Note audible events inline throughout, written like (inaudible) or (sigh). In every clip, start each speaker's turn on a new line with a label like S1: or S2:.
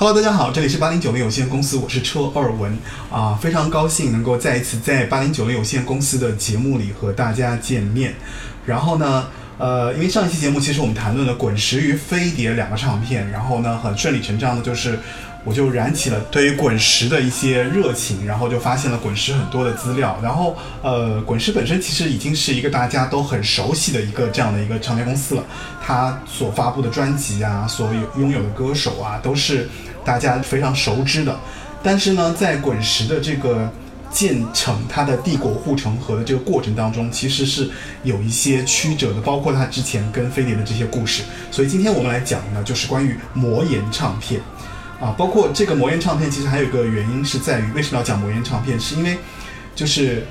S1: Hello，大家好，这里是八零九零有限公司，我是车二文啊，非常高兴能够再一次在八零九零有限公司的节目里和大家见面。然后呢，呃，因为上一期节目其实我们谈论了滚石与飞碟两个唱片，然后呢，很顺理成章的就是我就燃起了对于滚石的一些热情，然后就发现了滚石很多的资料。然后呃，滚石本身其实已经是一个大家都很熟悉的一个这样的一个唱片公司了，它所发布的专辑啊，所有拥有的歌手啊，都是。大家非常熟知的，但是呢，在滚石的这个建成它的帝国护城河的这个过程当中，其实是有一些曲折的，包括它之前跟飞碟的这些故事。所以今天我们来讲呢，就是关于魔岩唱片啊，包括这个魔岩唱片，其实还有一个原因是在于为什么要讲魔岩唱片，是因为就是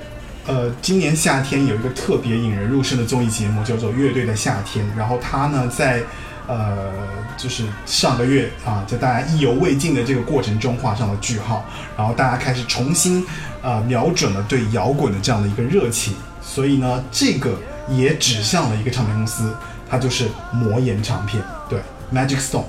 S1: 呃，今年夏天有一个特别引人入胜的综艺节目叫做《乐队的夏天》，然后它呢在。呃，就是上个月啊，在大家意犹未尽的这个过程中画上了句号，然后大家开始重新啊瞄准了对摇滚的这样的一个热情，所以呢，这个也指向了一个唱片公司，它就是魔岩唱片，对，Magic Stone。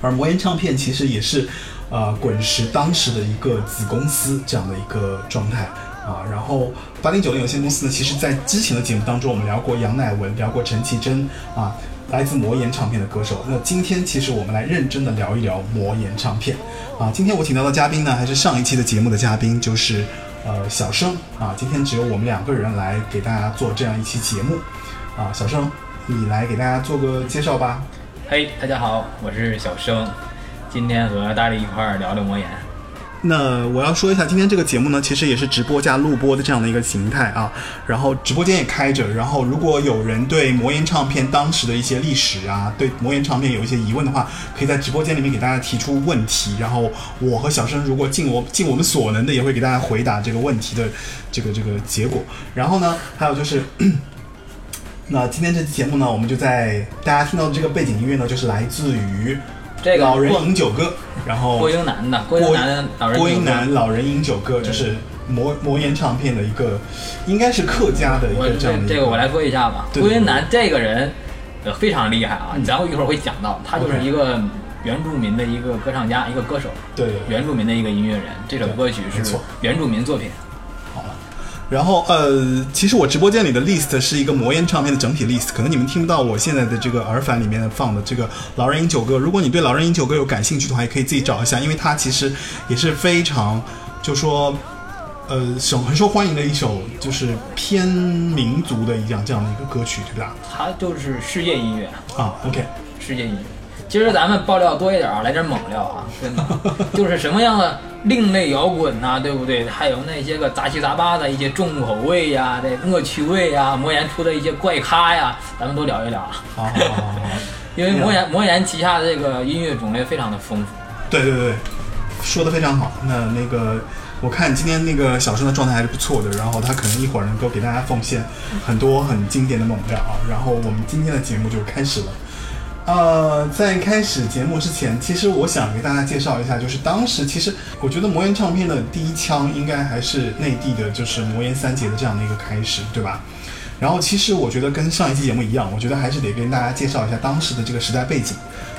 S1: 而魔岩唱片其实也是呃滚石当时的一个子公司这样的一个状态啊。然后八零九零有限公司呢，其实在之前的节目当中，我们聊过杨乃文，聊过陈绮贞啊。来自魔岩唱片的歌手，那今天其实我们来认真的聊一聊魔岩唱片啊。今天我请到的嘉宾呢，还是上一期的节目的嘉宾，就是呃小生啊。今天只有我们两个人来给大家做这样一期节目啊。小生，你来给大家做个介绍吧。
S2: 嘿，大家好，我是小生，今天和大力一块儿聊聊魔岩。
S1: 那我要说一下，今天这个节目呢，其实也是直播加录播的这样的一个形态啊。然后直播间也开着，然后如果有人对魔岩唱片当时的一些历史啊，对魔岩唱片有一些疑问的话，可以在直播间里面给大家提出问题。然后我和小生如果尽我尽我们所能的，也会给大家回答这个问题的这个这个结果。然后呢，还有就是，那今天这期节目呢，我们就在大家听到的这个背景音乐呢，就是来自于。
S2: 这个
S1: 老人饮酒歌，然后
S2: 郭英男的郭英男老人
S1: 郭英男老人饮酒歌就是魔魔岩唱片的一个，应该是客家的一个这样的。
S2: 这个我来说一下吧。郭英男这个人呃非常厉害啊，咱们一会儿会讲到，他就是一个原住民的一个歌唱家，一个歌手，
S1: 对
S2: 原住民的一个音乐人。这首歌曲是原住民作品。
S1: 然后呃，其实我直播间里的 list 是一个魔岩唱片的整体 list，可能你们听不到我现在的这个耳返里面放的这个《老人饮酒歌》。如果你对《老人饮酒歌》有感兴趣的话，也可以自己找一下，因为它其实也是非常，就说，呃，很受欢迎的一首，就是偏民族的一样这样的一个歌曲，对吧？
S2: 它就是世界音乐
S1: 啊，OK，
S2: 世界音乐。今儿咱们爆料多一点啊，来点猛料啊，(laughs) 真的，就是什么样的另类摇滚呐，对不对？还有那些个杂七杂八的一些重口味呀，这恶趣味呀，魔岩出的一些怪咖呀，咱们都聊一聊啊。
S1: 好，好，好，好。(laughs)
S2: 因为魔岩魔岩旗下的这个音乐种类非常的丰富。
S1: 对对对，说的非常好。那那个，我看今天那个小生的状态还是不错的，然后他可能一会儿能够给大家奉献很多很经典的猛料啊。然后我们今天的节目就开始了。呃，在开始节目之前，其实我想给大家介绍一下，就是当时其实我觉得魔岩唱片的第一枪应该还是内地的，就是魔岩三杰的这样的一个开始，对吧？然后其实我觉得跟上一期节目一样，我觉得还是得跟大家介绍一下当时的这个时代背景，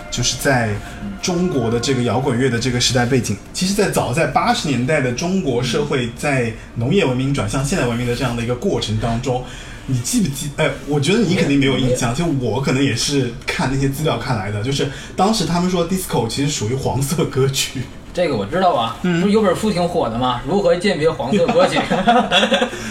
S1: 就是在中国的这个摇滚乐的这个时代背景。其实，在早在八十年代的中国社会，在农业文明转向现代文明的这样的一个过程当中。你记不记？哎，我觉得你肯定没有印象，就我可能也是看那些资料看来的。就是当时他们说，disco 其实属于黄色歌曲。
S2: 这个我知道啊，不是有本书挺火的吗？如何鉴别黄色 (laughs) 歌曲？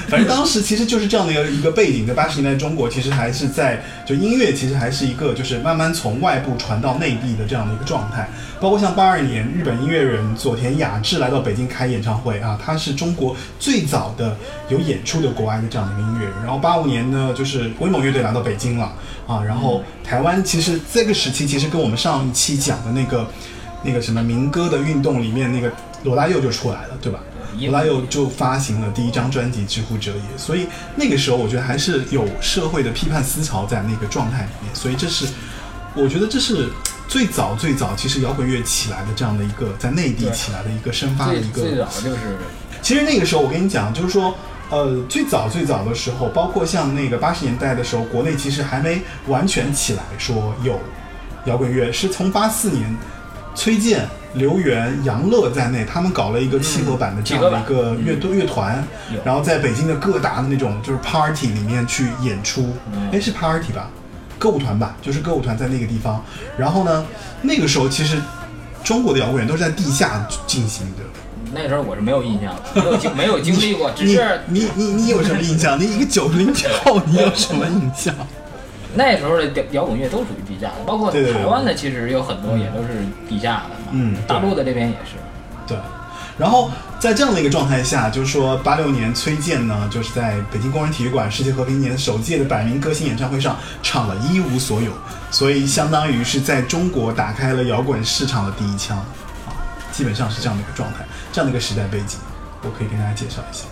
S1: 反正当时其实就是这样的一个一个背景，在八十年代中国其实还是在就音乐其实还是一个就是慢慢从外部传到内地的这样的一个状态。包括像八二年日本音乐人佐田雅治来到北京开演唱会啊，他是中国最早的有演出的国外的这样的一个音乐人。然后八五年呢，就是威猛乐队来到北京了啊。然后台湾其实这个时期其实跟我们上一期讲的那个。那个什么民歌的运动里面，那个罗大佑就出来了，对吧？罗大佑就发行了第一张专辑《知乎者也》，所以那个时候我觉得还是有社会的批判思潮在那个状态里面，所以这是我觉得这是最早最早其实摇滚乐起来的这样的一个在内地起来的一个生发的一个。
S2: 最早就是，
S1: 其实那个时候我跟你讲，就是说，呃，最早最早的时候，包括像那个八十年代的时候，国内其实还没完全起来，说有摇滚乐，是从八四年。崔健刘源、杨乐在内，他们搞了一个契合版的这样的一个乐队乐团，
S2: 有
S1: 然后在北京的各大的那种就是 party 里面去演出，
S2: 嗯
S1: 哎、是 party 吧？歌舞团吧，就是歌舞团在那个地方。然后呢，那个时候其实中国的摇滚乐都是在地下进行的。
S2: 那时候我是没有印象的，没有经没有经历过，(laughs) 只是
S1: 你你你你有什么印象？你一个九零后，你有什么印象？
S2: 那时候的摇摇滚乐都属于地下的，包括台湾的，其实有很多也都是地下的嘛。
S1: 嗯
S2: 大陆的这边也是。
S1: 对，然后在这样的一个状态下，就是说八六年崔健呢，就是在北京工人体育馆世界和平年首届的百名歌星演唱会上唱了《一无所有》，所以相当于是在中国打开了摇滚市场的第一枪啊，基本上是这样的一个状态，这样的一个时代背景，我可以跟大家介绍一下。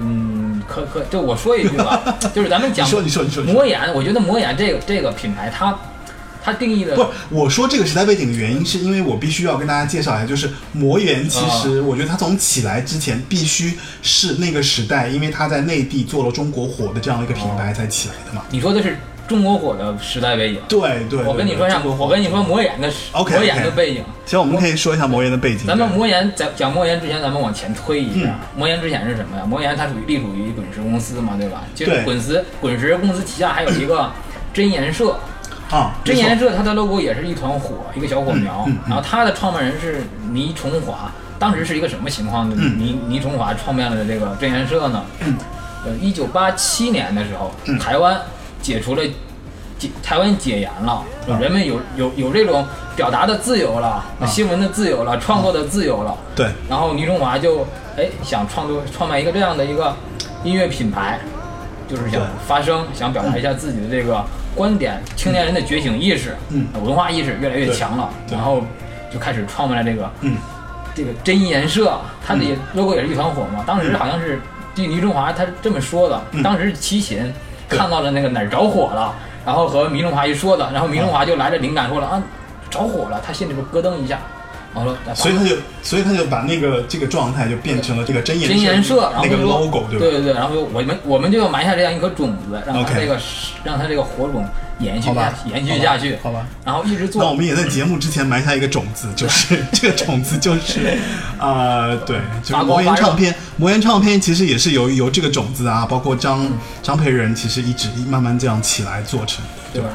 S2: 嗯，可可，就我说一句吧，(laughs) 就是咱们讲
S1: 你说你说你说你说
S2: 魔眼，我觉得魔眼这个这个品牌，它它定义的
S1: 不是，我说这个时代背景的原因，是因为我必须要跟大家介绍一下，就是魔岩，其实我觉得它从起来之前，必须是那个时代，因为它在内地做了中国火的这样一个品牌才起来的嘛。
S2: 你说的是中国火的时代背景。
S1: 对对，
S2: 我跟你说一下，我跟你说魔眼的
S1: OK，OK
S2: 魔眼的背景。
S1: 行，我们可以说一下魔岩的背景。
S2: 咱们魔岩在讲魔岩之前，咱们往前推一下。
S1: 嗯
S2: 魔岩之前是什么呀？魔岩它属于隶属于滚石公司嘛，对吧？就是滚石滚石公司旗下还有一个 (coughs) 真言社，
S1: 啊，
S2: 真言社它的 logo 也是一团火，一个小火苗。然后它的创办人是倪崇华，当时是一个什么情况呢？
S1: 嗯
S2: 倪倪崇华创办了这个真言社呢？
S1: 嗯
S2: 呃，一九八七年的时候，
S1: 嗯
S2: 台湾解除了解台湾解严了，
S1: 啊。
S2: 人们有有有这种表达的自由了，
S1: 啊。
S2: 新闻的自由了，创作的自由了。
S1: 对，
S2: 然后倪中华就哎想创作创办一个这样的一个音乐品牌，就是想发声，想表达一下自己的这个观点，青年人的觉醒意识，
S1: 嗯。
S2: 文化意识越来越强了，
S1: 对。对。
S2: 然后就开始创办了这个
S1: 嗯。
S2: 这个真言社，它的也 logo 也是一团火嘛。当时
S1: 嗯。
S2: 好像是这倪中华他是这么说的，
S1: 嗯。
S2: 当时齐秦
S1: 对
S2: 看到了那个哪儿着火了，然后和明龙华一说的，然后明龙华就来了灵感，说了啊着火了，他心里边咯噔一下，然后说
S1: 所以他就，所以他就把那个这个状态就变成了这个真颜
S2: 真颜色，然后
S1: 那个
S2: 就
S1: logo，对吧？
S2: 对对对，然后就我们我们就要埋下这样一颗种子，让它
S1: OK
S2: 这个让它这个火种延续
S1: 吧，
S2: 延续下去，
S1: 好吧。
S2: 然后一直做。
S1: 那我们也在节目之前埋下一个种子，就是 (laughs) 这个种子就是，呃，对，就是魔岩唱片，魔岩唱片其实也是由由这个种子啊，包括张张培仁，其实一直慢慢这样起来做成的，
S2: 对吧？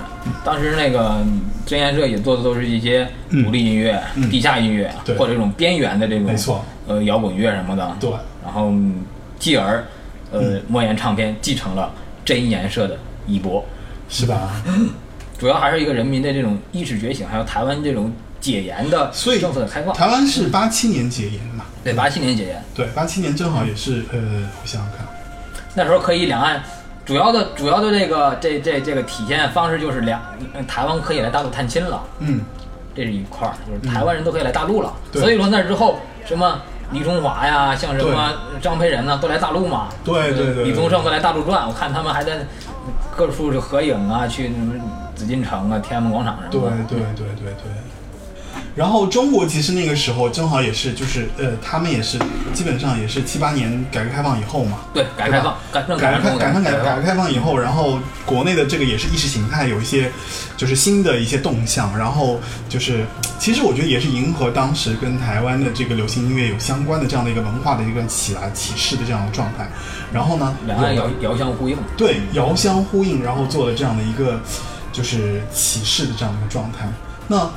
S2: 当时那个真言社也做的都是一些独立音乐、
S1: 嗯。
S2: 地下音乐，
S1: 对。
S2: 或者这种边缘的这种，
S1: 没错，
S2: 呃，摇滚乐什么的。
S1: 对，
S2: 然后嗯继而，呃，
S1: 嗯。
S2: 魔岩唱片继承了真言社的衣钵，
S1: 是吧？(laughs)
S2: 主要还是一个人民的这种意识觉醒，还有台湾这种解严的
S1: 所以
S2: 政策的开放。
S1: 台湾是八七年解严的嘛？
S2: 对，八七年解严，
S1: 对，八七年正好也是，呃，我想想看，
S2: 那时候可以两岸。主要的主要的这个这这这个体现方式就是两呃台湾可以来大陆探亲了，
S1: 嗯，
S2: 这是一块儿，就是台湾人都可以来大陆了。
S1: 对
S2: 所以说那之后，什么李中华呀，像什么张培仁呢，都来大陆嘛。
S1: 对对对对
S2: 李宗盛都来大陆转，我看他们还在各处就合影啊，去什么紫禁城啊、天安门广场什么的。
S1: 对对对对。然后中国其实那个时候正好也是，就是呃，他们也是基本上也是七八年改革开放以后嘛，
S2: 对，改革开放，改
S1: 改革开改革改
S2: 改
S1: 革开放以后，然后国内的这个也是意识形态有一些就是新的一些动向，然后就是其实我觉得也是迎合当时跟台湾的这个流行音乐有相关的这样的一个文化的一个起来起势的这样的状态。然后呢，
S2: 两岸
S1: 有
S2: 遥遥相呼应。
S1: 对遥相呼应，然后做了这样的一个就是起势的这样的一个状态。那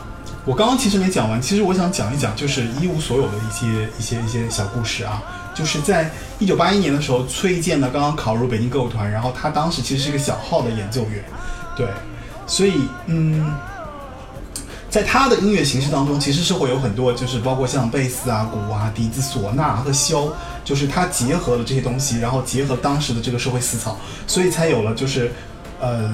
S1: 我刚刚其实没讲完，其实我想讲一讲就是一无所有的一些一些一些小故事啊。就是在一九八一年的时候，崔健呢刚刚考入北京歌舞团，然后他当时其实是一个小号的演奏员，对，所以嗯。在他的音乐形式当中，其实是会有很多，就是包括像贝斯啊、鼓啊、笛子、唢呐和箫，就是他结合了这些东西，然后结合当时的这个社会思潮，所以才有了就是，呃，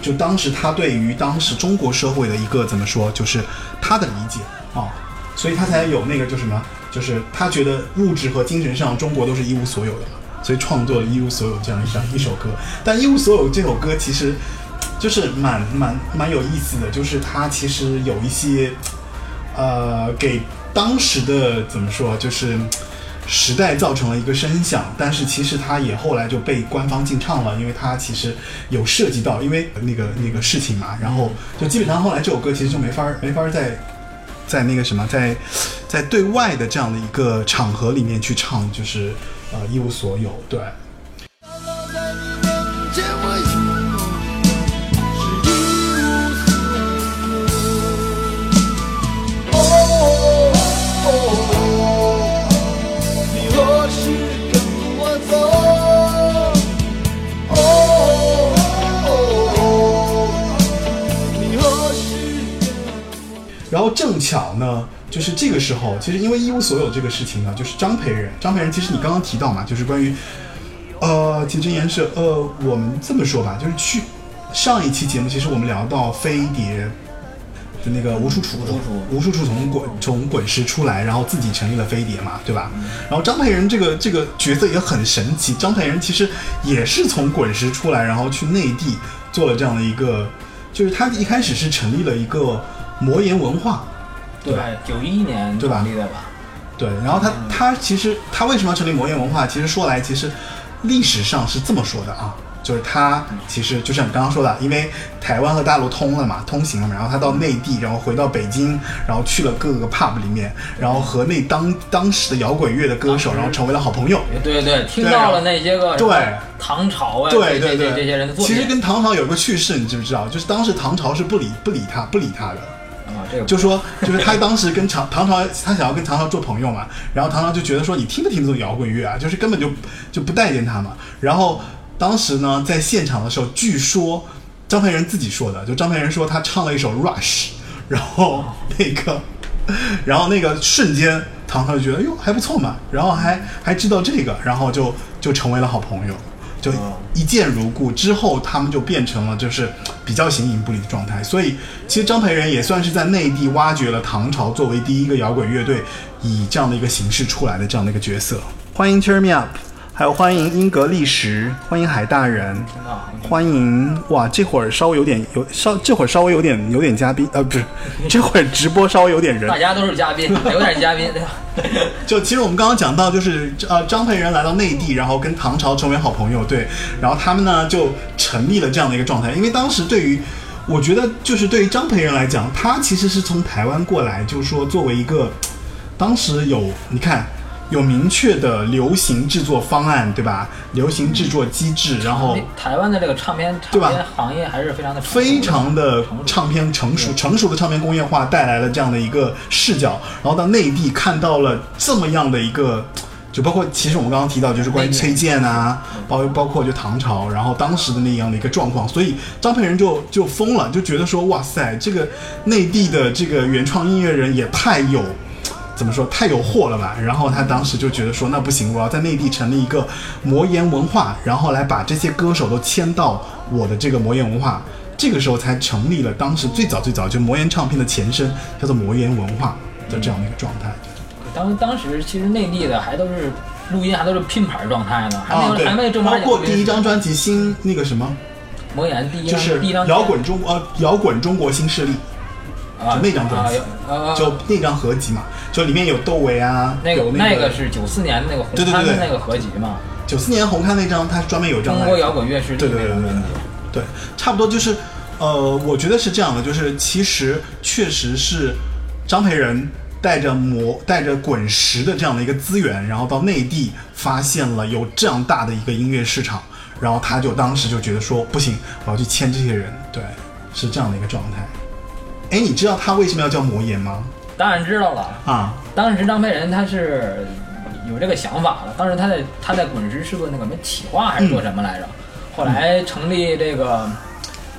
S1: 就当时他对于当时中国社会的一个怎么说，就是他的理解啊，所以他才有那个就什么，就是他觉得物质和精神上中国都是一无所有的，所以创作了一无所有这样一张一首歌。但一无所有这首歌其实就是蛮蛮蛮有意思的，就是它其实有一些呃给当时的怎么说，就是。时代造成了一个声响，但是其实它也后来就被官方禁唱了，因为它其实有涉及到因为那个那个事情嘛，然后就基本上后来这首歌其实就没法没法在在那个什么，在在对外的这样的一个场合里面去唱，就是呃一无所有，对。后正巧呢，就是这个时候，其实因为一无所有这个事情呢，就是张培仁，张培仁其实你刚刚提到嘛，就是关于，呃，其实真言是，呃，我们这么说吧，就是去上一期节目，其实我们聊到飞碟就那个吴楚楚，吴楚楚从滚从滚石出来，然后自己成立了飞碟嘛，对吧？然后张培仁这个这个角色也很神奇，张培仁其实也是从滚石出来，然后去内地做了这样的一个，就是他一开始是成立了一个魔岩文化，
S2: 对，九一年
S1: 对吧
S2: 成立的吧？
S1: 对，然后他他其实他为什么要成立魔岩文化？其实说来，其实历史上是这么说的啊，就是他其实就像你刚刚说的，因为台湾和大陆通了嘛，通行了嘛，然后他到内地，然后回到北京，然后去了各个 pub 里面，然后和那当当时的摇滚乐的歌手，然后成为了好朋友。
S2: 对对，听到了那些个
S1: 对
S2: 唐朝啊，
S1: 对对对，
S2: 这些人的作品，
S1: 其实跟唐朝有个趣事，你知不知道？就是当时唐朝是不理不理他不理他的。
S2: 啊，这个
S1: 就说就是他当时跟唐唐朝，他想要跟唐朝做朋友嘛，然后唐朝就觉得说你听不听这种摇滚乐啊，就是根本就就不待见他嘛。然后当时呢，在现场的时候，据说张培仁自己说的，就张培仁说他唱了一首 Rush，然后那个，然后那个瞬间唐朝就觉得哟还不错嘛，然后还还知道这个，然后就就成为了好朋友。就一见如故，之后他们就变成了就是比较形影不离的状态。所以其实张培仁也算是在内地挖掘了唐朝作为第一个摇滚乐队以这样的一个形式出来的这样的一个角色。欢迎 Cheer Me Up，还有欢迎英格利什，欢迎海大人，
S2: 啊，
S1: 欢迎哇！这会儿稍微有点有稍这会儿稍微有点有点嘉宾呃不是，(laughs) 这会儿直播稍微有点人
S2: 大。家都是嘉宾，有点嘉宾，对吧？(laughs)
S1: 就其实我们刚刚讲到，就是呃张培仁来到内地，然后跟唐朝成为好朋友，对，然后他们呢就成立了这样的一个状态。因为当时对于，我觉得就是对于张培仁来讲，他其实是从台湾过来，就是说作为一个，当时有你看有明确的流行制作方案，对吧？流行制作机制，然后
S2: 台湾的这个唱片
S1: 哦对吧
S2: 行业还是非常的的
S1: 非常的唱片成熟，成熟的唱片工业化带来了这样的一个视角，然后到内地看到了这么样的一个，就包括其实我们刚刚提到就是关于崔健啊，包包括就唐朝，然后当时的那样的一个状况，所以张培仁就就疯了，就觉得说哇塞，这个内地的这个原创音乐人也太有。怎么说太有货了吧？然后他当时就觉得说，那不行，我要在内地成立一个魔岩文化，然后来把这些歌手都签到我的这个魔岩文化。这个时候才成立了当时最早最早就魔岩唱片的前身，叫做魔岩文化的这样的一个状态。
S2: 当当时其实内地的还都是录音还都是拼盘状态呢，还没有、
S1: 啊，
S2: 还没有正，八经
S1: 包括第一张专辑新那个什么，
S2: 魔岩第一张
S1: 就是
S2: 第一张
S1: 摇滚中呃摇滚中国新势力，
S2: 啊
S1: 就那张专辑就那张合集嘛，就里面有窦唯啊，
S2: 那个
S1: 有那
S2: 个是九四年那个红
S1: 对对对
S2: 那个合集嘛，
S1: 九四年红磡那张，它专门有张来
S2: 中国摇滚乐势力
S1: 对对对对。对，差不多就是，呃，我觉得是这样的，就是其实确实是张培仁带着魔带着滚石的这样的一个资源，然后到内地发现了有这样大的一个音乐市场，然后他就当时就觉得说不行，我要去签这些人，对，是这样的一个状态。哎，你知道他为什么要叫魔岩吗？
S2: 当然知道了，
S1: 啊，
S2: 当时张培仁他是有这个想法的，当时他在他在滚石是做那个什么企划还是做什么来着？后来成立这个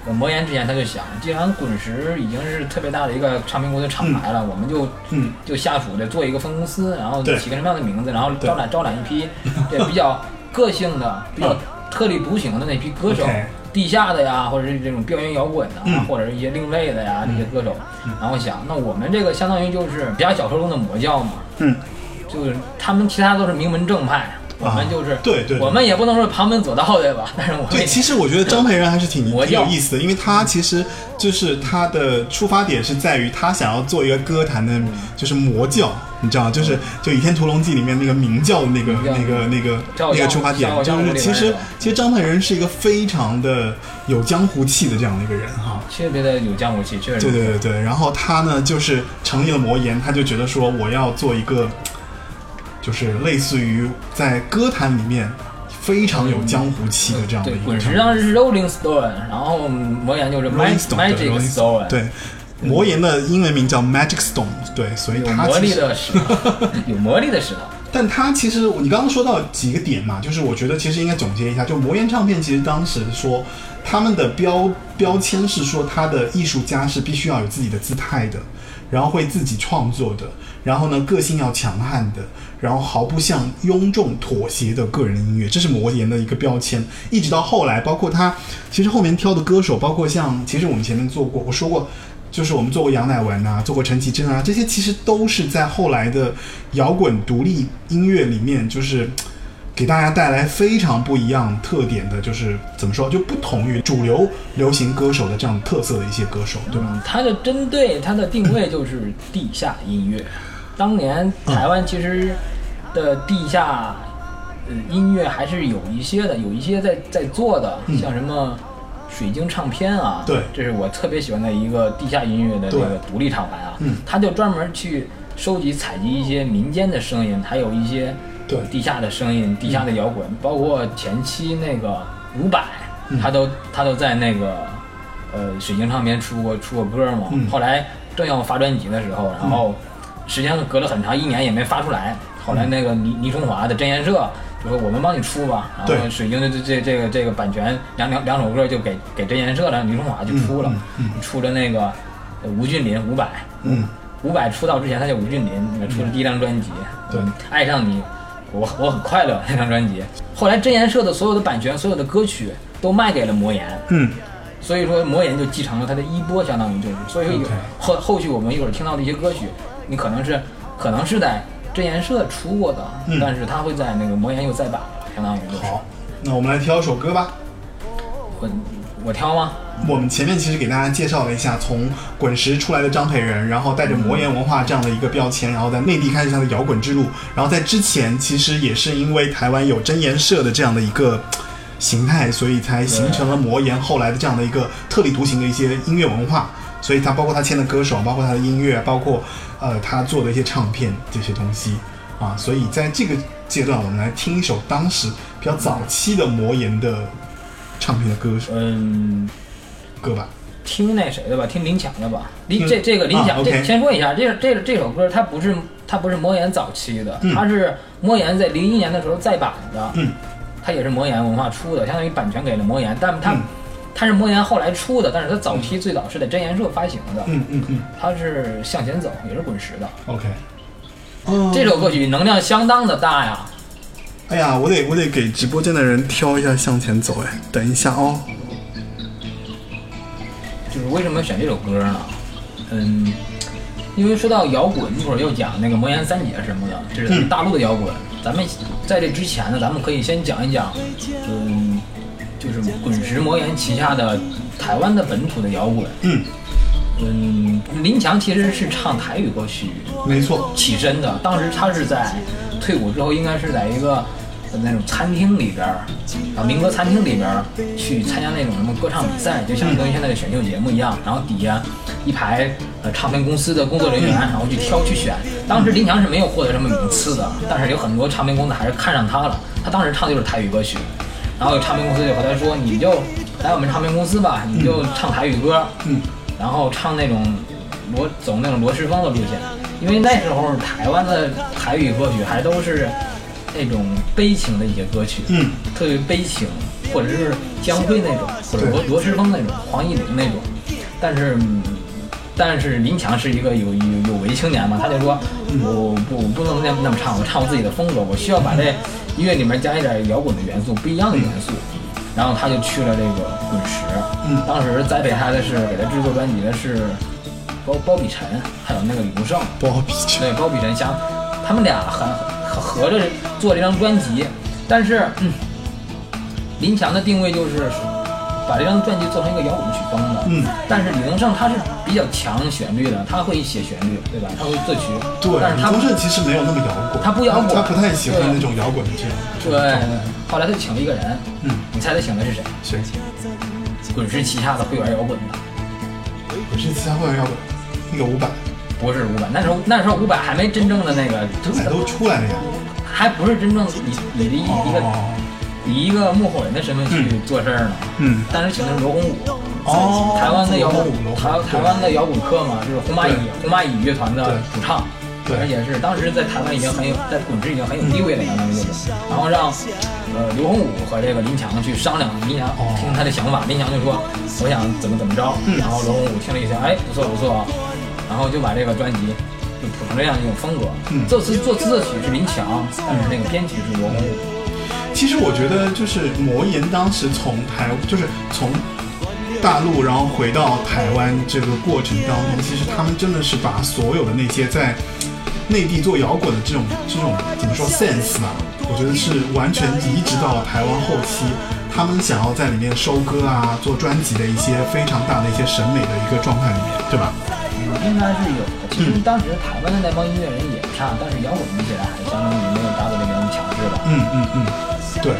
S2: 呃魔岩之前，他就想，既然滚石已经是特别大的一个唱片公司厂牌了，我们就
S1: 嗯，
S2: 就下属的做一个分公司，然后起个什么样的名字，然后招揽招揽一批这比较个性的、比较
S1: 嗯
S2: 特立独行的那批歌手地下的呀，或者是这种边缘摇滚的或者是一些另类的呀，这些歌手。然后想，那我们这个相当于就是比较小说中的魔教嘛，
S1: 嗯，
S2: 就是他们其他都是名门正派，我们就是、
S1: 对对对
S2: 我们也不能说旁门左道对吧？但是我们
S1: 对，其实我觉得张培仁还是挺挺有意思的，因为他其实就是他的出发点是在于他想要做一个歌坛的，就是魔教，你知道，就是就《倚天屠龙记》里面那个明教的那个那个那个那个出发点，就是其实其实张培仁是一个非常的有江湖气的这样的一个人哈。
S2: 特别的有江湖气，确实
S1: 对对对对，然后他呢就是成立了魔岩，他就觉得说我要做一个，就是类似于在歌坛里面非常有江湖气的这样的一，个
S2: 滚石。当时是 Rolling Stone，然后魔岩就是 Magic Stone，
S1: 对，魔岩的英文名叫 Magic Stone，对，所以
S2: 有魔力的石头，有魔力的石头。
S1: 但它其实你刚刚说到几个点嘛，就是我觉得其实应该总结一下，就魔岩唱片其实当时说他们的标标签是说他的艺术家是必须要有自己的姿态的，然后会自己创作的，然后呢个性要强悍的，然后毫不向庸众妥协的个人音乐，这是魔岩的一个标签。一直到后来，包括他其实后面挑的歌手，包括像其实我们前面做过，我说过。就是我们做过杨乃文啊，做过陈绮贞啊，这些其实都是在后来的摇滚独立音乐里面，就是给大家带来非常不一样特点的，就是怎么说，就不同于主流流行歌手的这样特色的一些歌手，对吧？
S2: 嗯，它的针对它的定位就是地下音乐。当年台湾其实的地下呃音乐还是有一些的，有一些在在做的，像什么水晶唱片啊，
S1: 对。
S2: 这是我特别喜欢的一个地下音乐的这个独立厂牌啊，
S1: 嗯。
S2: 他就专门去收集采集一些民间的声音，还有一些
S1: 对。
S2: 地下的声音、地下的摇滚，包括前期那个伍佰，
S1: 嗯。
S2: 他都他都在那个呃水晶唱片出过出过歌嘛。
S1: 嗯。
S2: 后来正要发专辑的时候，然后时间隔了很长，一年也没发出来。后来那个倪倪春华的真言社就说我们帮你出吧，然后水晶的这这这个这个版权两两两首歌就给给真言社了，倪春华就出了，
S1: 嗯
S2: 出了那个呃吴俊霖伍佰，
S1: 嗯，
S2: 伍佰出道之前他叫吴俊霖，出了第一张专辑，爱上你，我我很快乐那张专辑。后来真言社的所有的版权、所有的歌曲都卖给了魔岩，
S1: 嗯，
S2: 所以说魔岩就继承了他的衣钵，相当于就是，所以说有后后续我们一会儿听到的一些歌曲，你可能是可能是在真言社出过的，
S1: 嗯
S2: 但是他会在那个魔岩又再版了，相当于就是。
S1: 好，那我们来挑一首歌吧。
S2: 我我挑吗？
S1: 我们前面其实给大家介绍了一下，从滚石出来的张培仁，然后带着魔岩文化这样的一个标签，然后在内地开始他的摇滚之路。然后在之前，其实也是因为台湾有真言社的这样的一个形态，所以才形成了魔岩后来的这样的一个特立独行的一些音乐文化。所以他包括他签的歌手，包括他的音乐，包括呃他做的一些唱片这些东西啊。所以在这个阶段，我们来听一首当时比较早期的魔岩的唱片的歌手
S2: 嗯，
S1: 歌吧。
S2: 听那谁的吧，听林强的吧。林这这个林强，
S1: 啊
S2: 这先说一下，这这这首歌它不是它不是魔岩早期的，
S1: 嗯
S2: 它是魔岩在零一年的时候再版的，
S1: 嗯，
S2: 它也是魔岩文化出的，相当于版权给了魔岩，但它、
S1: 嗯
S2: 它是莫言后来出的，但是它早期最早是在真言社发行的，
S1: 嗯嗯嗯
S2: 它是向前走，也是滚石的。
S1: ，OK。哦
S2: 这首歌曲能量相当的大呀，
S1: 哎呀，我得我得给直播间的人挑一下向前走，哎，等一下哦。
S2: 就是为什么选这首歌呢？嗯，因为说到摇滚，一会儿又讲那个魔岩三杰什么的，这是咱们大陆的摇滚。咱们在这之前呢，咱们可以先讲一讲，嗯，就是滚石魔岩旗下的台湾的本土的摇滚。
S1: 嗯，
S2: 嗯，林强其实是唱台语歌曲
S1: 没错，
S2: 起身的，当时他是在退伍之后，应该是在一个那种餐厅里边儿，啊，民歌餐厅里边儿去参加那种什么歌唱比赛，就相当于现在的选秀节目一样。然后底下一排呃唱片公司的工作人员，然后去挑去选。当时林强是没有获得什么名次的，但是有很多唱片公司还是看上他了。他当时唱的就是台语歌曲，然后有唱片公司就和他说：“你就来我们唱片公司吧，你就唱台语歌。”
S1: 嗯，
S2: 然后唱那种罗走那种罗时丰的路线，因为那时候台湾的台语歌曲还都是那种悲情的一些歌曲，
S1: 嗯，
S2: 特别悲情，或者是江蕙那种，或者罗罗时丰那种，黄义凌那种。但是，嗯但是林强是一个有有有为青年嘛，他就说，我不我不能那那么唱，我唱我自己的风格，我需要把这音乐里面加一点摇滚的元素，不一样的元素。然后他就去了这个滚石，
S1: 嗯。
S2: 当时栽培他的是给他制作专辑的是包包比晨，还有那个李宗盛，
S1: 包比晨
S2: 对，包比晨想，他们俩很合合着做这张专辑，但是，嗯，林强的定位就是把这张专辑做成一个摇滚曲风的。
S1: 嗯，
S2: 但是李宗盛他是比较强旋律的，他会写旋律，对吧？他会作曲。
S1: 对，
S2: 但是他
S1: 李宗盛其实没有那么摇滚，
S2: 他不摇滚
S1: 他不太喜欢那种摇滚的
S2: 对，后来他请了一个人，
S1: 嗯，
S2: 你猜他请的是谁？
S1: 谁？
S2: 滚石旗下的会员摇滚的，
S1: 滚石旗下会员摇滚，那个伍佰，
S2: 不是伍佰。那时候那时候伍伍佰还没真正的那个，
S1: 伍佰都出来了呀。
S2: 还不是真正你你的一一个
S1: 哦
S2: 以一个幕后人的身份去做事儿呢。
S1: 嗯，
S2: 当时请的是罗红武，
S1: 哦，
S2: 台湾的摇滚台台湾的摇滚客嘛，就是红蚂蚁红蚂蚁乐团的主唱，
S1: 对。
S2: 而且是当时在台湾已经很有，在滚石已经很有地位了，相当于就是，然后让呃刘洪武和这个林强去商量，林强
S1: 哦。
S2: 听他的想法，林强就说我想怎么怎么着，
S1: 嗯。
S2: 然后罗洪武听了一下，哎，不错不错，然后就把这个专辑就谱成这样一种风格
S1: 嗯，
S2: 作词作词作曲是林强，但是那个编曲是罗洪武，
S1: 其实我觉得就是魔岩当时从台，就是从大陆然后回到台湾这个过程当中，其实他们真的是把所有的那些在内地做摇滚的这种这种怎么说 sense 吧，我觉得是完全移植到了台湾后期。他们想要在里面收割啊，做专辑的一些非常大的一些审美的一个状态里面，对吧？
S2: 应该是有的。其实当时台湾的那帮音乐人也不差，但是摇滚比起来还相当于没有大陆那边那么强势吧。
S1: 嗯嗯嗯，对，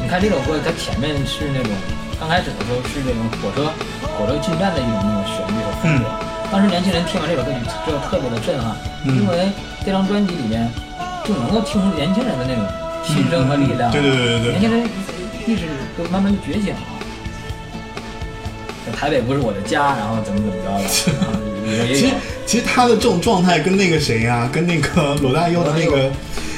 S2: 你看这首歌，它前面是那种刚开始的时候是那种火车火车进站的一种那种旋律和风格。当时年轻人听完这首歌就就特别的震撼，
S1: 嗯
S2: 因为这张专辑里面就能够听出年轻人的那种心声和力量。
S1: 对对对对对
S2: 年轻人意识都慢慢就觉醒了。台北不是我的家，然后怎么怎么着的，(laughs)
S1: 其实其实他的这种状态跟那个谁呀、跟那个 (laughs) 罗大佑的那个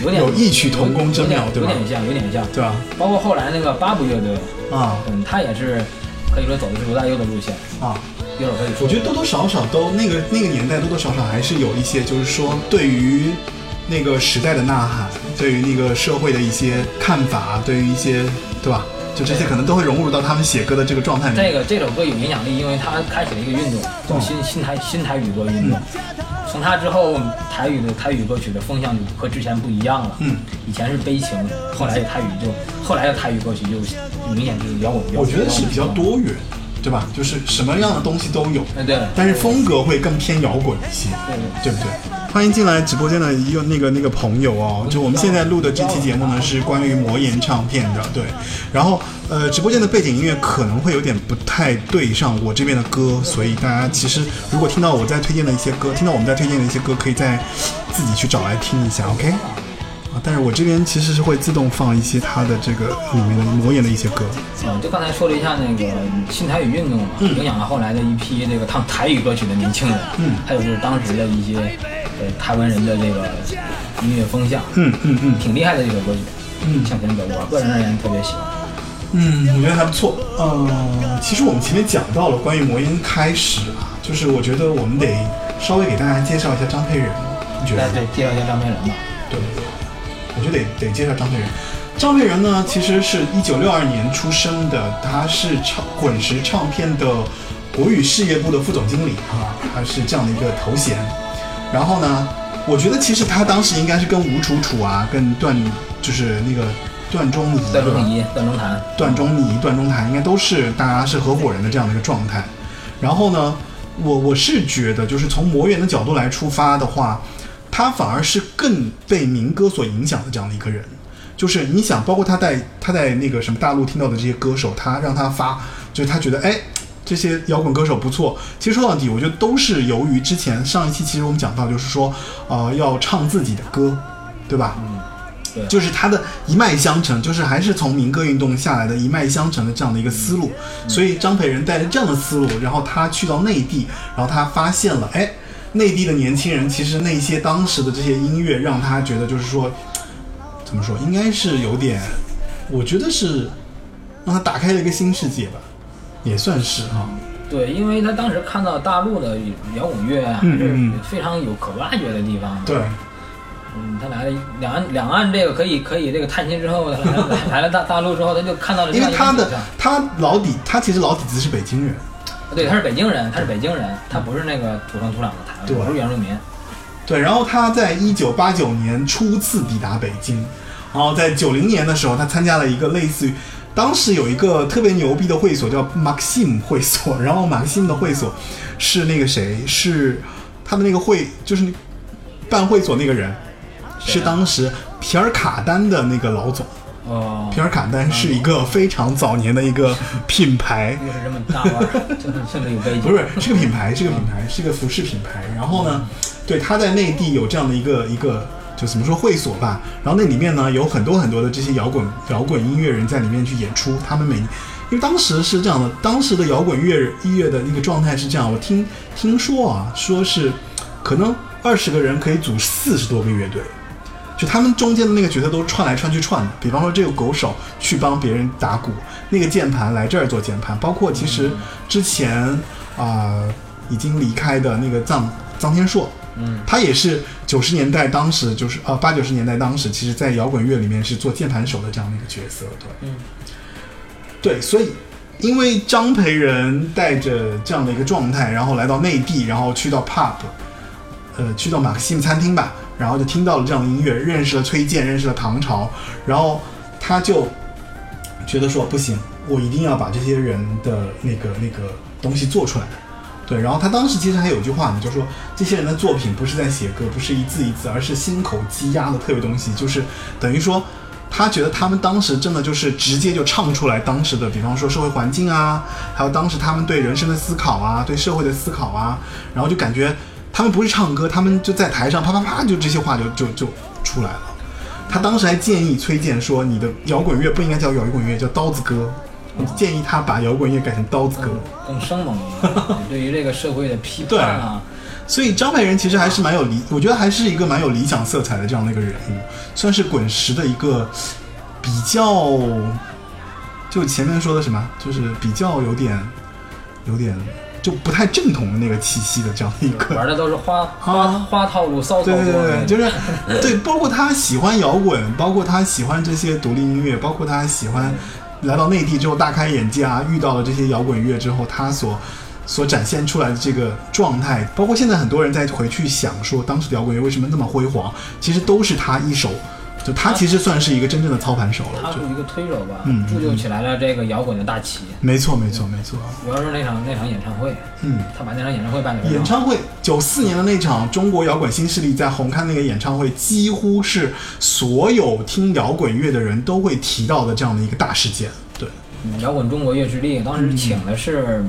S2: 有点
S1: 有异曲同工之妙，对吧？
S2: 有点像，有点像。
S1: 对吧？
S2: 包括后来那个八部乐队，
S1: 啊
S2: 嗯，他也是可以说走的是罗大佑的路线，
S1: 啊，
S2: 一会儿可以说。
S1: 我觉得多多少少都那个那个年代多多少少还是有一些，就是说对于那个时代的呐喊，对于那个社会的一些看法，对于一些对吧？就这些可能都会融入到他们写歌的这个状态里。
S2: 这个这首歌有影响力，因为它开启了一个运动，新新台新台语歌运动。从他之后，台语的台语歌曲的风向就和之前不一样了。
S1: 嗯，
S2: 以前是悲情，后来的台语就后来的台语歌曲就就明显就是摇滚。
S1: 我觉得是比较多元，对吧？就是什么样的东西都有，
S2: 哎，对，
S1: 但是风格会更偏摇滚一些。
S2: 对对。
S1: 对不对？欢迎进来直播间的一个那个那个朋友哦，就我们现在录的这期节目呢是关于魔岩唱片的，对。然后呃，直播间的背景音乐可能会有点不太对上我这边的歌，所以大家其实如果听到我在推荐的一些歌，听到我们在推荐的一些歌，可以再自己去找来听一下，OK？啊，但是我这边其实是会自动放一些它的这个里面的魔岩的一些歌。
S2: 嗯，就刚才说了一下那个新台语运动嘛，影响了后来的一批这个唱台语歌曲的年轻人，
S1: 嗯
S2: 还有就是当时的一些呃台湾人的这个音乐风向，
S1: 嗯嗯嗯
S2: 挺厉害的这首歌曲，
S1: 嗯
S2: 向前走，我个人而言特别喜欢。
S1: 嗯，我觉得还不错。呃，其实我们前面讲到了关于魔音开始啊，就是我觉得我们得稍微给大家介绍一下张佩仁，你觉得
S2: 对？对，介绍一下张培仁吧。
S1: 对我觉得得得介绍张佩仁。张佩仁呢，其实是一九六二年出生的，他是唱滚石唱片的国语事业部的副总经理啊，他是这样的一个头衔。然后呢，我觉得其实他当时应该是跟吴楚楚啊，跟段就是那个段中仪，
S2: 段中仪、段中谭，
S1: 段中仪、段中谭应该都是大家是合伙人的这样的一个状态。然后呢，我我是觉得，就是从魔源的角度来出发的话，他反而是更被民歌所影响的这样的一个人。就是你想，包括他在他在那个什么大陆听到的这些歌手，他让他发，就是他觉得哎，这些摇滚歌手不错。其实说到底，我觉得都是由于之前上一期其实我们讲到，就是说呃要唱自己的歌，对吧？
S2: 嗯对
S1: 就是他的一脉相承，就是还是从民歌运动下来的一脉相承的这样的一个思路。所以张培仁带着这样的思路，然后他去到内地，然后他发现了，哎，内地的年轻人其实那些当时的这些音乐，让他觉得就是说，怎么说，应该是有点，我觉得是让他打开了一个新世界吧，也算是哈。
S2: 对，因为他当时看到大陆的摇滚乐啊，还是非常有可挖掘的地方。
S1: 对，
S2: 嗯，他来了两岸两岸这个可以可以这个探亲之后，他来了来了大大陆之后，他就看到了
S1: 因为他的他老底，他其实老底子是北京人，
S2: 对，他是北京人，他是北京人，他不是那个土生土长的台湾
S1: 对
S2: 人，不是原住民。
S1: 对，然后他在一九八九年初次抵达北京，然后在九零年的时候，他参加了一个类似于。当时有一个特别牛逼的会所叫 Maxim 会所，然后 Maxim 的会所是那个谁，是他的那个会，就是办会所那个人，是当时皮尔卡丹的那个老总。
S2: 哦，
S1: 皮尔卡丹是一个非常早年的一个品牌，(laughs)
S2: 又是这么大腕儿，真的甚至有背景。
S1: 不是是个品牌，是个品牌，是个服饰品牌。然后呢，对他在内地有这样的一个一个就怎么说会所吧。然后那里面呢有很多很多的这些摇滚摇滚音乐人在里面去演出。他们每因为当时是这样的，当时的摇滚乐音乐的那个状态是这样。我听听说啊，说是可能二十个人可以组四十多个乐队。就他们中间的那个角色都串来串去串的，比方说这个鼓手去帮别人打鼓，那个键盘来这儿做键盘，包括其实之前啊、已经离开的那个臧臧天朔，
S2: 嗯，
S1: 他也是九十年代当时就是呃八九十年代当时，其实在摇滚乐里面是做键盘手的这样的一个角色，对，
S2: 嗯，
S1: 对，所以因为张培仁带着这样的一个状态，然后来到内地，然后去到 pub，呃，去到马克西姆餐厅吧，然后就听到了这样的音乐，认识了崔健，认识了唐朝，然后他就觉得说不行，我一定要把这些人的那个那个东西做出来。对，然后他当时其实还有一句话呢，就说这些人的作品不是在写歌，不是一字一字，而是心口积压的特别东西，就是等于说，他觉得他们当时真的就是直接就唱出来当时的，比方说社会环境啊，还有当时他们对人生的思考啊，对社会的思考啊，然后就感觉他们不是唱歌，他们就在台上啪啪啪就这些话就就就出来了。他当时还建议崔健说，你的摇滚乐不应该叫摇滚乐，叫刀子歌。建议他把摇滚乐改成刀子歌。
S2: 更生猛一点，对于这个社会的批判啊，
S1: 所以张培仁其实还是蛮有理，我觉得还是一个蛮有理想色彩的这样的一个人物，算是滚石的一个比较，就前面说的什么，就是比较有点有点就不太正统的那个气息的这样的一个
S2: 玩的都是花花花套路、骚操
S1: 对对
S2: 作
S1: 对，就是对，包括他喜欢摇滚，包括他喜欢这些独立音乐，包括他喜欢来到内地之后大开眼界啊，遇到了这些摇滚乐之后，他所所展现出来的这个状态，包括现在很多人在回去想说当时摇滚乐为什么那么辉煌，其实都是他一手，就他其实算是一个真正的操盘手了。
S2: 他是一个推手吧，
S1: 嗯
S2: 铸就起来了这个摇滚的大旗。
S1: 没错，没错，没错。
S2: 主要是那场那场演唱会，
S1: 嗯，
S2: 他把那场演唱会办得非常好
S1: 演唱会，九四年的那场中国摇滚新势力在红磡那个演唱会，几乎是所有听摇滚乐的人都会提到的这样的一个大事件。对，
S2: 嗯摇滚中国乐之力，当时请的是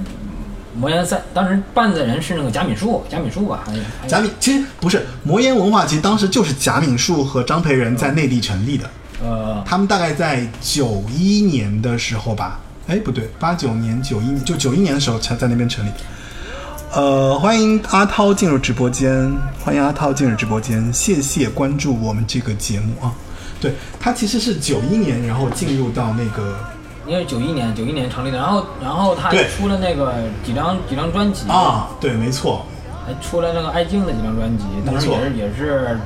S2: 魔岩赛，当时办的人是那个贾敏树，贾敏树吧，还还
S1: 贾敏其实不是魔岩文化，其实当时就是贾敏树和张培仁在内地成立的。
S2: 呃
S1: 他们大概在九一年的时候吧，哎，不对，八九年、九一年，就九一年的时候才在那边成立的。呃，欢迎阿涛进入直播间，欢迎阿涛进入直播间，谢谢关注我们这个节目啊。对他其实是九一年，然后进入到那个
S2: 因为九一年九一年成立的，然后然后他出了那个几张几张专辑，
S1: 啊，对，没错，
S2: 还出了那个爱静的几张专辑，当时也是也是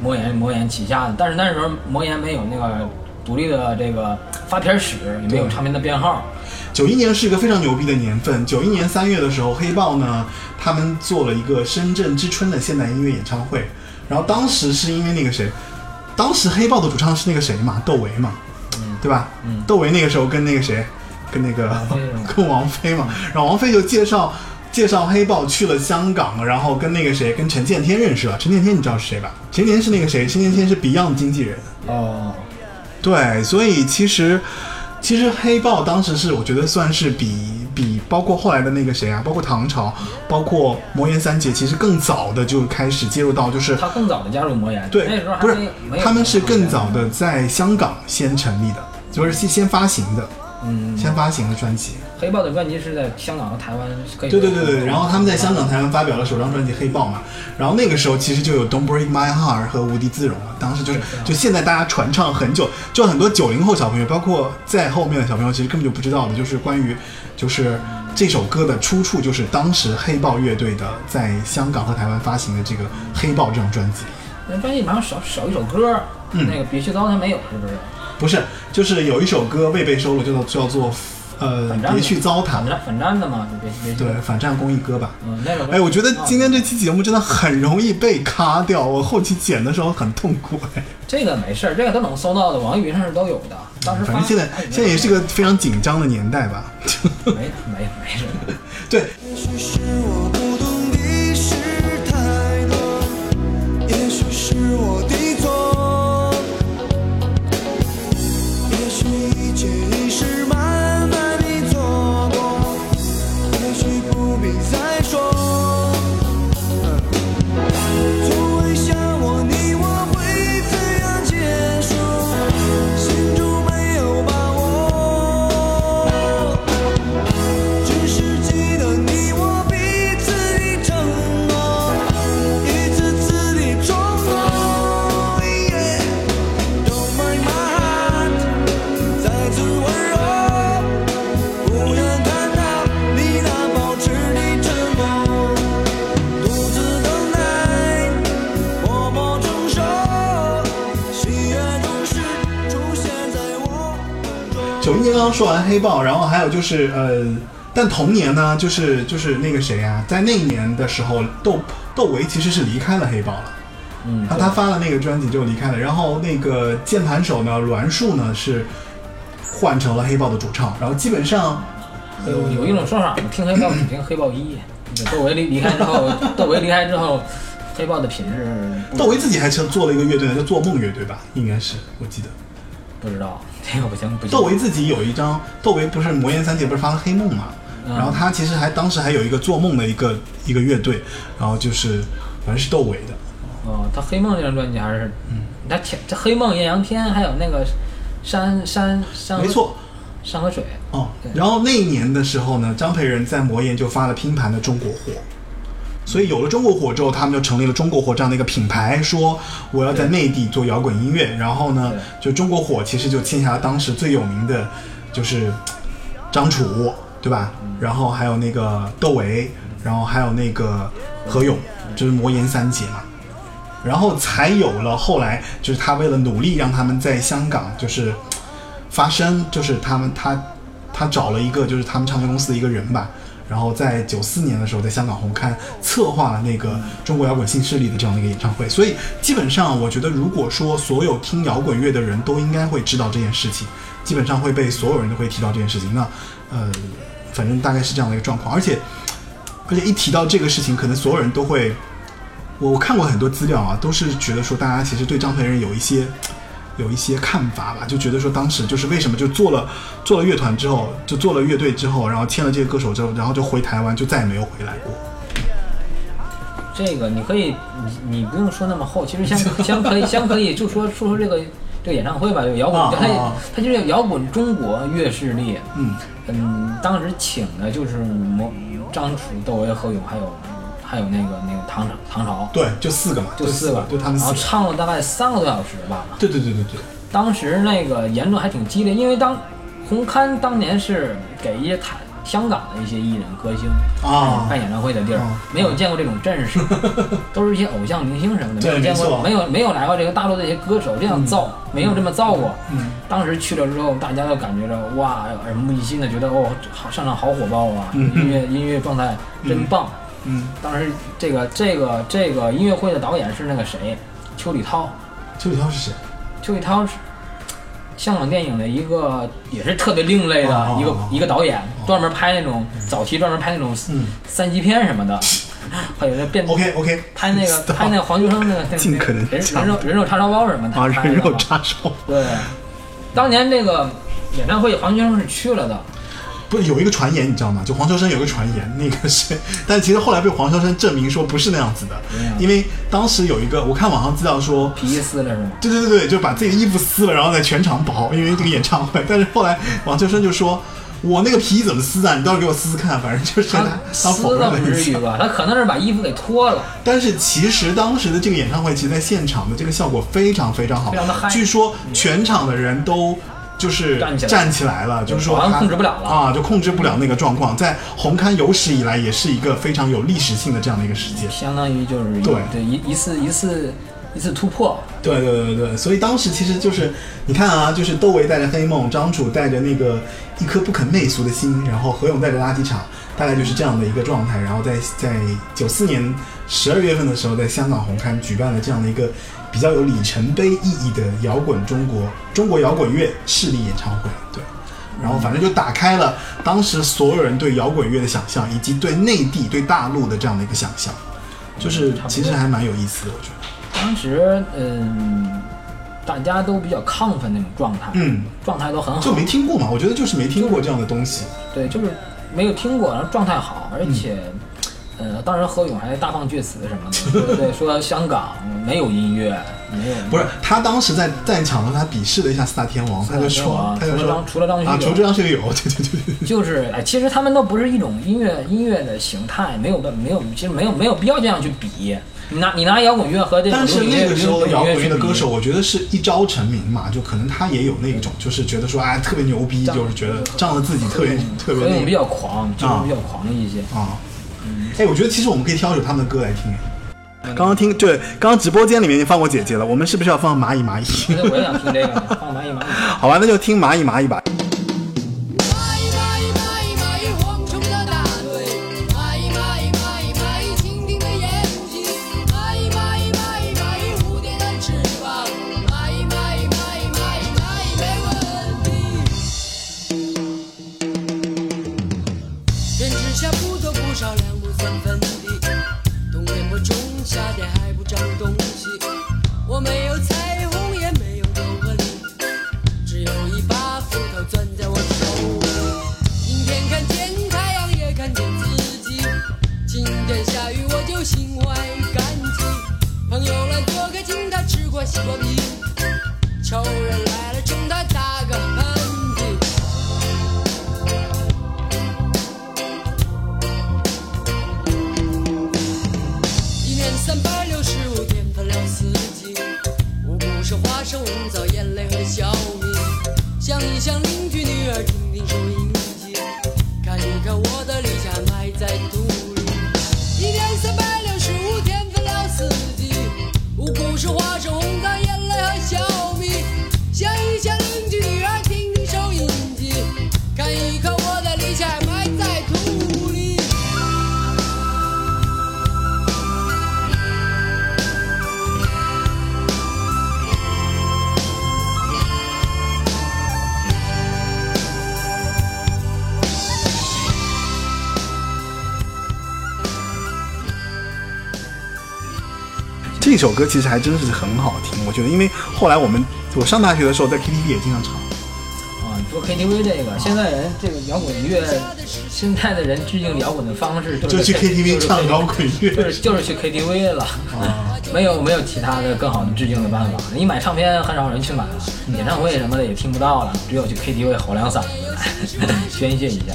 S2: 魔岩魔岩旗下的，但是那时候魔岩没有那个独立的这个发片史，也没有唱片的编号，
S1: 九一年是一个非常牛逼的年份。九一年三月的时候，黑豹呢，他们做了一个深圳之春的现代音乐演唱会。然后当时是因为那个谁，当时黑豹的主唱是那个谁嘛，窦唯嘛，
S2: 嗯
S1: 对吧？
S2: 嗯
S1: 窦唯那个时候跟那个谁，跟那个 (laughs) 跟王菲嘛，然后王菲就介绍介绍黑豹去了香港，然后跟那个谁，跟陈建天认识了。陈建天你知道是谁吧？陈建天是那个谁？陈建天是 Beyond 经纪人。
S2: 哦，
S1: 对，所以其实其实黑豹当时是我觉得算是比比包括后来的那个谁啊，包括唐朝，包括魔岩三杰，其实更早的就开始介入到就是
S2: 他更早的加入魔岩，
S1: 对
S2: 那时候，
S1: 不是他们是更早的在香港先成立的，就是先先发行的，
S2: 嗯，
S1: 先发行的专辑。
S2: 黑豹的专辑是在香港和台湾可以
S1: 对对对对，然后他们在香港、台湾发表了首张专辑《黑豹》嘛，然后那个时候其实就有《Don't Break My Heart》和《无地自容》了。当时就是就现在大家传唱很久，就很多九零后小朋友，包括在后面的小朋友，其实根本就不知道的，就是关于就是这首歌的出处，就是当时黑豹乐队的在香港和台湾发行的这个《黑豹》这张专辑。
S2: 那专辑好像少少一首歌，
S1: 嗯
S2: 那个别去糟蹋没有，是不是？
S1: 不是，就是有一首歌未被收录，叫做叫做呃别去糟蹋
S2: 反，战反战的嘛，就别别
S1: 对，反战公益歌吧。
S2: 嗯，那个
S1: 哎，我觉得今天这期节目真的很容易被卡掉，我后期剪的时候很痛苦。哎，
S2: 这个没事儿，这个都能搜到的，网易云上是都有的。当时发
S1: 反正现在
S2: 哎
S1: 现在也是个非常紧张的年代吧。
S2: 没没没事儿。(laughs)
S1: 对，刚刚说完黑豹，然后还有就是呃，但同年呢，就是就是那个谁啊，在那一年的时候，窦窦唯其实是离开了黑豹了。
S2: 嗯，
S1: 他他发了那个专辑就离开了，然后那个键盘手呢，栾树呢是换成了黑豹的主唱，然后基本上
S2: 有有一种说法，听黑豹只听黑豹一。(laughs) 窦唯离离开之后，窦唯离开之后，黑豹的品质
S1: 窦唯自己还成做了一个乐队呢，叫做梦乐队吧，应该是我记得。
S2: 不知道，这个不行不行。
S1: 窦唯自己有一张，窦唯不是魔岩三杰不是发了黑梦嘛，
S2: 嗯。
S1: 然后他其实还当时还有一个做梦的一个一个乐队，然后就是反正是窦唯的。
S2: 哦，他黑梦这张专辑还是，嗯，他天这黑梦、艳阳天，还有那个山山山
S1: 没错，
S2: 山和水，
S1: 哦
S2: 对，
S1: 然后那一年的时候呢，张培仁在魔岩就发了拼盘的中国火，所以有了中国火之后，他们就成立了中国火这样的一个品牌，说我要在内地做摇滚音乐。然后呢，就中国火其实就签下了当时最有名的，就是张楚，对吧？然后还有那个窦唯，然后还有那个何勇，就是魔岩三杰嘛。然后才有了后来，就是他为了努力让他们在香港就是发声，就是他们他他找了一个就是他们唱片公司的一个人吧，然后在九四年的时候在香港红磡策划了那个中国摇滚新势力的这样的一个演唱会，所以基本上我觉得如果说所有听摇滚乐的人都应该会知道这件事情，基本上会被所有人都会提到这件事情。那呃，反正大概是这样的一个状况，而且而且一提到这个事情，可能所有人都会。我我看过很多资料啊，都是觉得说大家其实对张培仁有一些有一些看法吧，就觉得说当时就是为什么就做了做了乐团之后，就做了乐队之后，然后签了这个歌手之后，然后就回台湾，就再也没有回来过。
S2: 这个你可以，你你不用说那么厚，其实先先 (laughs) 可以先可以就说说说这个这个演唱会吧，就摇滚，它
S1: 啊啊啊
S2: 它就是摇滚中国乐势力，
S1: 嗯，
S2: 嗯，当时请的就是魔张楚、窦唯、何勇，还有还有那个那个唐朝唐朝，
S1: 对，就四个嘛，
S2: 就四个，
S1: 就他们
S2: 然后。唱了大概三个多小时吧。
S1: 对对对对对，
S2: 当时那个言论还挺激烈，因为当红磡当年是给一些台香港的一些艺人歌星
S1: 啊
S2: 办演唱会的地儿
S1: 啊，
S2: 没有见过这种阵势，(laughs) 都是一些偶像明星什么的，没有见过，没有没有来过这个大陆的一些歌手这样造，没有这么造过。
S1: 嗯，
S2: 当时去了之后，大家都感觉着哇，耳目一新的，觉得哦，好上场好火爆啊，
S1: 嗯
S2: 音乐音乐状态真棒。
S1: 嗯，
S2: 当时这个这个这个音乐会的导演是那个谁，邱礼涛。
S1: 邱礼涛是谁？
S2: 邱礼涛是香港电影的一个也是特别另类的一个、
S1: 哦哦哦。
S2: 一个导演，专门拍那种早期专门拍那种
S1: 嗯。
S2: 三级片什么的，(laughs) 还有那变
S1: OK OK，
S2: 拍那个拍那个黄秋生那个那个
S1: 尽可能
S2: 人人肉人肉叉烧包什么的，
S1: 啊，人肉叉烧。
S2: 对，当年那个演唱会黄秋生是去了的，
S1: 不是有一个传言，你知道吗？就黄秋生有个传言，那个是，但其实后来被黄秋生证明说不是那样子的因为当时有一个我看网上资料说，
S2: 皮衣撕了是吗？
S1: 对对对对，就把自己的衣服撕了，然后在全场跑，因为这个演唱会。但是后来黄秋生就说：“我那个皮怎么撕啊？你到时候给我撕撕看。”反正就是他他
S2: 撕了不。至于吧？他可能是把衣服给脱了，
S1: 但是其实当时的这个演唱会，其实在现场的这个效果非常非常好，
S2: 非常的嗨
S1: 据说全场的人都。就是
S2: 站起来
S1: 了，就是说
S2: 好像
S1: 他
S2: 控制不了了
S1: 啊，就控制不了那个状况，在红磡有史以来也是一个非常有历史性的这样的一个事件。
S2: 相当于就是
S1: 对
S2: 对一一次一次一次突破。
S1: 对对对对，所以当时其实就是你看啊，就是窦唯带着黑梦，张楚带着那个一颗不肯媚俗的心，然后何勇带着垃圾场，大概就是这样的一个状态。然后在在九四年十二月份的时候，在香港红磡举办了这样的一个比较有里程碑意义的摇滚中国中国摇滚乐势力演唱会。对，然后反正就打开了当时所有人对摇滚乐的想象，以及对内地对大陆的这样的一个想象，就是其实还蛮有意思的，我觉得。
S2: 当时，嗯，大家都比较亢奋那种状态，
S1: 嗯，
S2: 状态都很好，
S1: 就没听过嘛，我觉得就是没听过这样的东西。
S2: 对，就是没有听过，然后状态好，而且，
S1: 嗯
S2: 呃，当时何勇还大放厥词什么的，对说香港没有音乐，没有
S1: 不是他当时在在场的时候，他鄙视了一下四大天王，他就说，他就说
S2: 除了张除了张学友
S1: 啊，除了张学友，对对对对，(laughs)
S2: 就是哎，其实他们都不是一种音乐音乐的形态，没有没有，其实没有没有必要这样去比。你拿你拿摇滚乐和这个
S1: 那个时候的摇滚乐的歌手，我觉得是一朝成名嘛，就可能他也有那种，就是觉得说哎特别牛逼，就是觉得仗着自己特别特别
S2: 何勇比较狂，就是比较狂一些。
S1: 啊。哎，我觉得其实我们可以挑一首他们的歌来听。哎刚刚听对，刚刚直播间里面已经放过姐姐了，我们是不是要放蚂蚁蚂蚁？
S2: 我也想听这个，放蚂蚁蚂蚁。(laughs)
S1: 好吧，那就听蚂蚁蚂蚁吧。首歌其实还真是很好听，我觉得，因为后来我们我上大学的时候在 KTV 也经常唱。
S2: 啊，你说 KTV 这个，现在人这个摇滚乐，现在的人致敬摇滚的方式就是
S1: 就去 KTV
S2: 就是
S1: 唱摇滚乐
S2: 就是就是去 KTV 了，啊 (laughs) 没有没有其他的更好的致敬的办法。你买唱片很少有人去买了，演唱会什么的也听不到了，只有去 KTV 吼两嗓子，(laughs) 宣泄一下。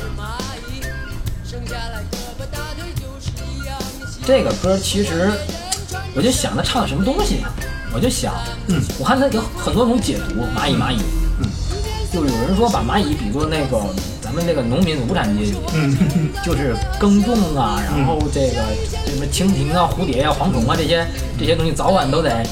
S2: 这个歌其实，我就想他唱的什么东西，我就想，嗯，我看他有很多种解读，蚂蚁蚂蚁，嗯，就是有人说把蚂蚁比作那个咱们那个农民无产阶级，
S1: 嗯，(laughs)
S2: 就是耕种啊，然后这个什么蜻蜓啊、蝴蝶啊、蝗虫啊这些这些东西，早晚都得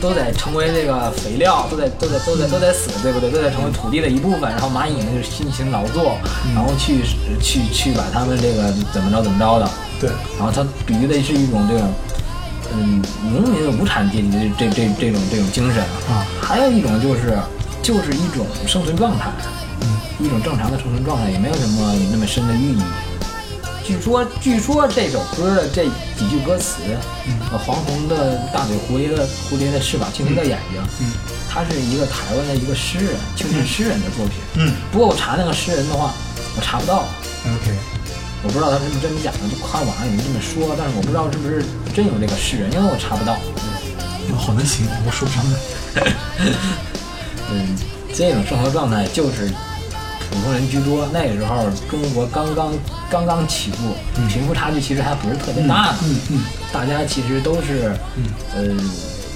S2: 都得成为这个肥料，都得都得都得都得死，对不对？都得成为土地的一部分。然后蚂蚁呢就是辛勤劳作，然后去去去把它们这个怎么着怎么着的。
S1: 对，
S2: 然后它比喻的是一种这个，嗯，农民的无产阶级的这这这种这种精神
S1: 啊
S2: 还有一种就是就是一种生存状态，嗯，一种正常的生存状态，也没有什么那么深的寓意。据说据说这首歌的这几句歌词，呃，黄红的大嘴，蝴蝶的蝴蝶的翅膀，蜻蜓的眼睛，
S1: 嗯，
S2: 他是一个台湾的一个诗人，青年诗人的作品。
S1: 嗯
S2: 不过我查那个诗人的话，我查不到。
S1: ，OK，
S2: 我不知道他是不是真的假的，就看网上有人这么说，但是我不知道是不是真有这个诗人，因为我查不到。
S1: 嗯好难形容，我说不上来。
S2: 嗯，这种生活状态就是普通人居多。那个时候中国刚刚刚刚起步，贫富差距其实还不是特别大的，
S1: 嗯嗯
S2: 大家其实都是呃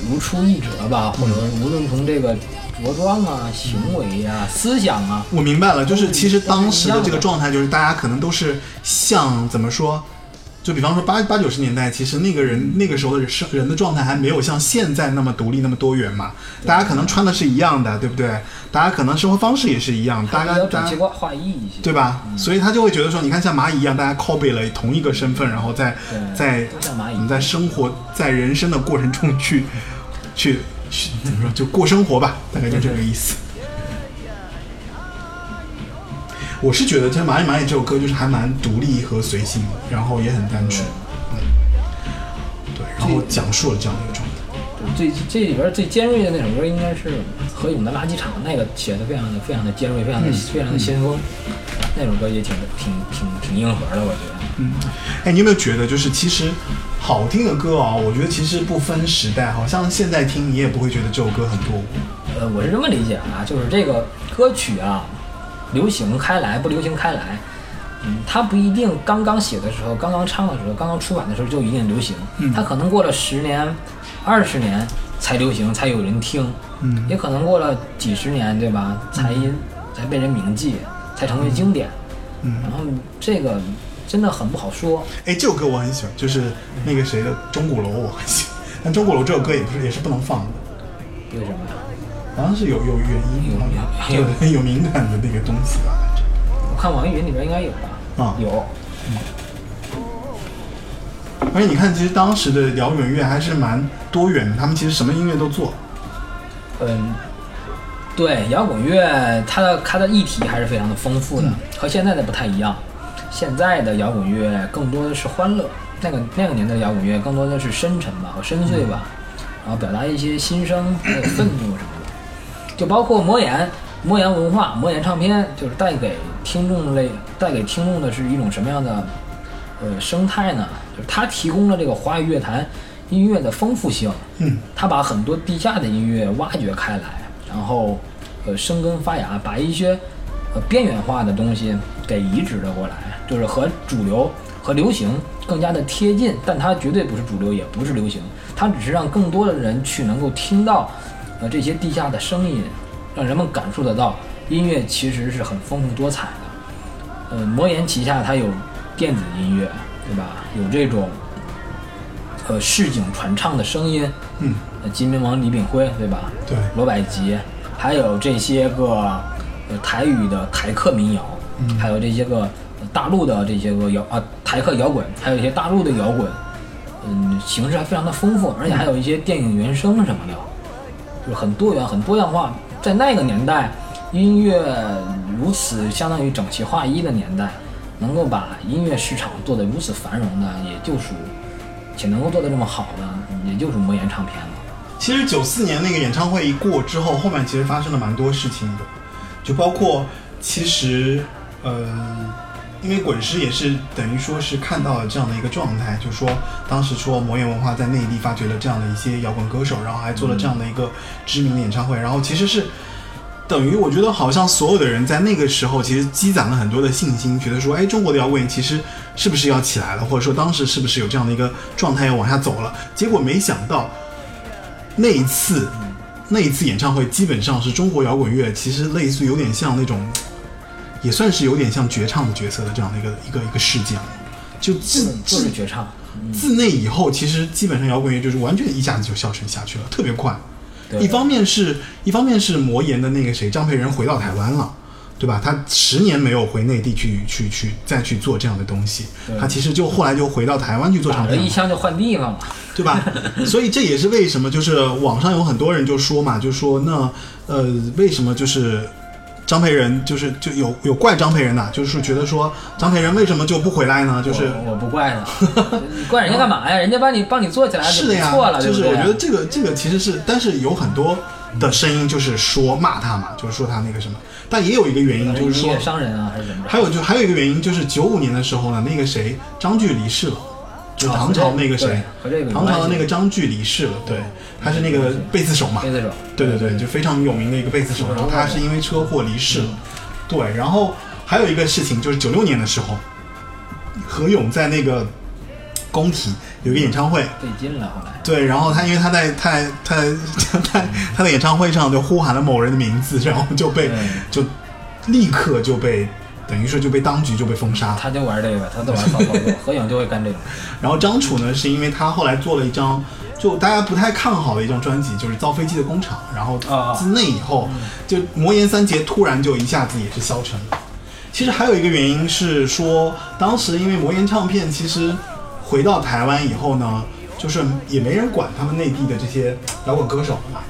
S2: 如出一辙吧，或者说无论从这个着装啊、行为啊、思想啊，
S1: 我明白了，就是其实当时的这个状态，就是大家可能都是像怎么说，就比方说八八九十年代，其实那个人那个时候的人生人的状态还没有像现在那么独立那么多元嘛，大家可能穿的是一样的，对不对？大家可能生活方式也是一样，大家大家
S2: 较整齐划划一一些，
S1: 对吧？所以他就会觉得说，你看像蚂蚁一样，大家 copy 了同一个身份，然后在
S2: 对。
S1: 在
S2: 都像蚂蚁。
S1: 我们在生活在人生的过程中去去去怎么说，就过生活吧，大概就这个意思。我是觉得，这《蚂蚁蚂蚁》这首歌就是还蛮独立和随性，然后也很单纯，嗯，对，然后讲述了这样一个。
S2: 最这里边最尖锐的那首歌应该是何勇的《垃圾场》，那个写的非常的非常的尖锐，非常的、非常的先锋。那首歌也挺挺挺挺硬核的，我觉得。
S1: 嗯哎，你有没有觉得，就是其实好听的歌啊，我觉得其实不分时代，好像现在听你也不会觉得这首歌很落伍。
S2: 呃，我是这么理解啊，就是这个歌曲啊，流行开来不流行开来，嗯，它不一定刚刚写的时候、刚刚唱的时候、刚刚出版的时候就一定流行，它可能过了十年、二十年才流行，才有人听，
S1: 嗯
S2: 也可能过了几十年，对吧？才才被人铭记，才成为经典。
S1: 嗯
S2: 然后这个真的很不好说。
S1: 哎，这首歌我很喜欢，就是那个谁的《钟鼓楼》，我很喜欢。但《钟鼓楼》这首歌也不是也是不能放的，
S2: 为什么呀？
S1: 好像是有有原因
S2: 有
S1: 有，有敏感的那个东西吧。
S2: 我看网易云里边应该有吧？
S1: 啊
S2: 有。
S1: 而且你看，其实当时的摇滚乐还是蛮多元的，他们其实什么音乐都做。
S2: 嗯，对，摇滚乐它的它的议题还是非常的丰富的，和现在的不太一样。现在的摇滚乐更多的是欢乐，那个那个年代的摇滚乐更多的是深沉吧和深邃吧，然后表达一些心声还有愤怒什么的。就包括魔岩，魔岩文化，魔岩唱片，就是带给听众类带给听众的是一种什么样的呃生态呢？就是它提供了这个华语乐坛音乐的丰富性，
S1: 嗯，
S2: 他把很多地下的音乐挖掘开来，然后呃生根发芽，把一些呃边缘化的东西给移植了过来，就是和主流和流行更加的贴近，但它绝对不是主流，也不是流行，它只是让更多的人去能够听到呃这些地下的声音，让人们感受得到音乐其实是很丰富多彩的。呃，魔岩旗下它有电子音乐，对吧？有这种呃市井传唱的声音，
S1: 嗯，
S2: 呃，金明王李炳辉，对吧？
S1: 对
S2: 罗百吉，还有这些个呃台语的台客民谣，
S1: 嗯
S2: 还有这些个呃大陆的这些个摇啊台客摇滚，还有一些大陆的摇滚，嗯，形式还非常的丰富，而且还有一些电影原声什么的，就是很多元、很多样化。在那个年代，音乐如此相当于整齐划一的年代，能够把音乐市场做得如此繁荣的，也就属且能够做得这么好的，也就是魔岩唱片了。
S1: 其实九四年那个演唱会一过之后，后面其实发生了蛮多事情的，就包括其实呃，因为滚石也是等于说是看到了这样的一个状态，就说当时说魔岩文化在内地发掘了这样的一些摇滚歌手，然后还做了这样的一个知名的演唱会，然后其实是。等于我觉得好像所有的人在那个时候其实积攒了很多的信心，觉得说，哎，中国的摇滚乐其实是不是要起来了，或者说当时是不是有这样的一个状态要往下走了？结果没想到那一次，(clears throat) 那一次演唱会基本上是中国摇滚乐，其实类似有点像那种，也算是有点像绝唱的角色的这样的一个一个一个事件了。就自
S2: 就是
S1: 自
S2: 绝唱，
S1: 自那以后，其实基本上摇滚乐就是完全一下子就消沉下去了，特别快。
S2: 对
S1: 一方面是一方面是魔岩的那个谁张培仁回到台湾了，对吧？他十年没有回内地去去去再去做这样的东西，他其实就后来就回到台湾去做唱片了。
S2: 一枪就换地方了。
S1: 对吧？(laughs) 所以这也是为什么，就是网上有很多人就说嘛，就说那呃，为什么就是张培仁就是就有有怪张培仁的，就是觉得说张培仁为什么就不回来呢？就是
S2: 我我不怪他，(laughs) 你怪人家干嘛呀？人家帮你帮你做起来
S1: 是的呀，
S2: 错了？
S1: 就是我觉得这个这个其实是，但是有很多的声音就是说骂他嘛，就是说他那个什么，但也有一个原因就是说
S2: 音乐，商人啊，还是怎么着？
S1: 还有就还有一个原因就是九五年的时候呢，那个谁张炬离世了。就唐朝那个谁，
S2: 啊和这个
S1: 唐朝的那个张炬离世了，对，他是那个贝斯手嘛，
S2: 贝斯手，
S1: 对对对，就非常有名的一个贝斯手，然后他是因为车祸离世了。对，然后还有一个事情就是九六年的时候，何勇在那个工体有一个演唱会，
S2: 被禁了，后来。
S1: 对，然后他因为他在他在他在他在他的演唱会上就呼喊了某人的名字，然后就被就立刻就被等于说就被当局就被封杀了。
S2: 他就玩这个，他就玩骚操作，(laughs) 合影就会干这种。
S1: 然后张楚呢，是因为他后来做了一张就大家不太看好的一张专辑，就是《造飞机的工厂》，然后
S2: 啊
S1: 自那以后，就魔岩三杰突然就一下子也是消沉了。其实还有一个原因是说，当时因为魔岩唱片其实回到台湾以后呢，就是也没人管他们内地的这些摇滚歌手了嘛。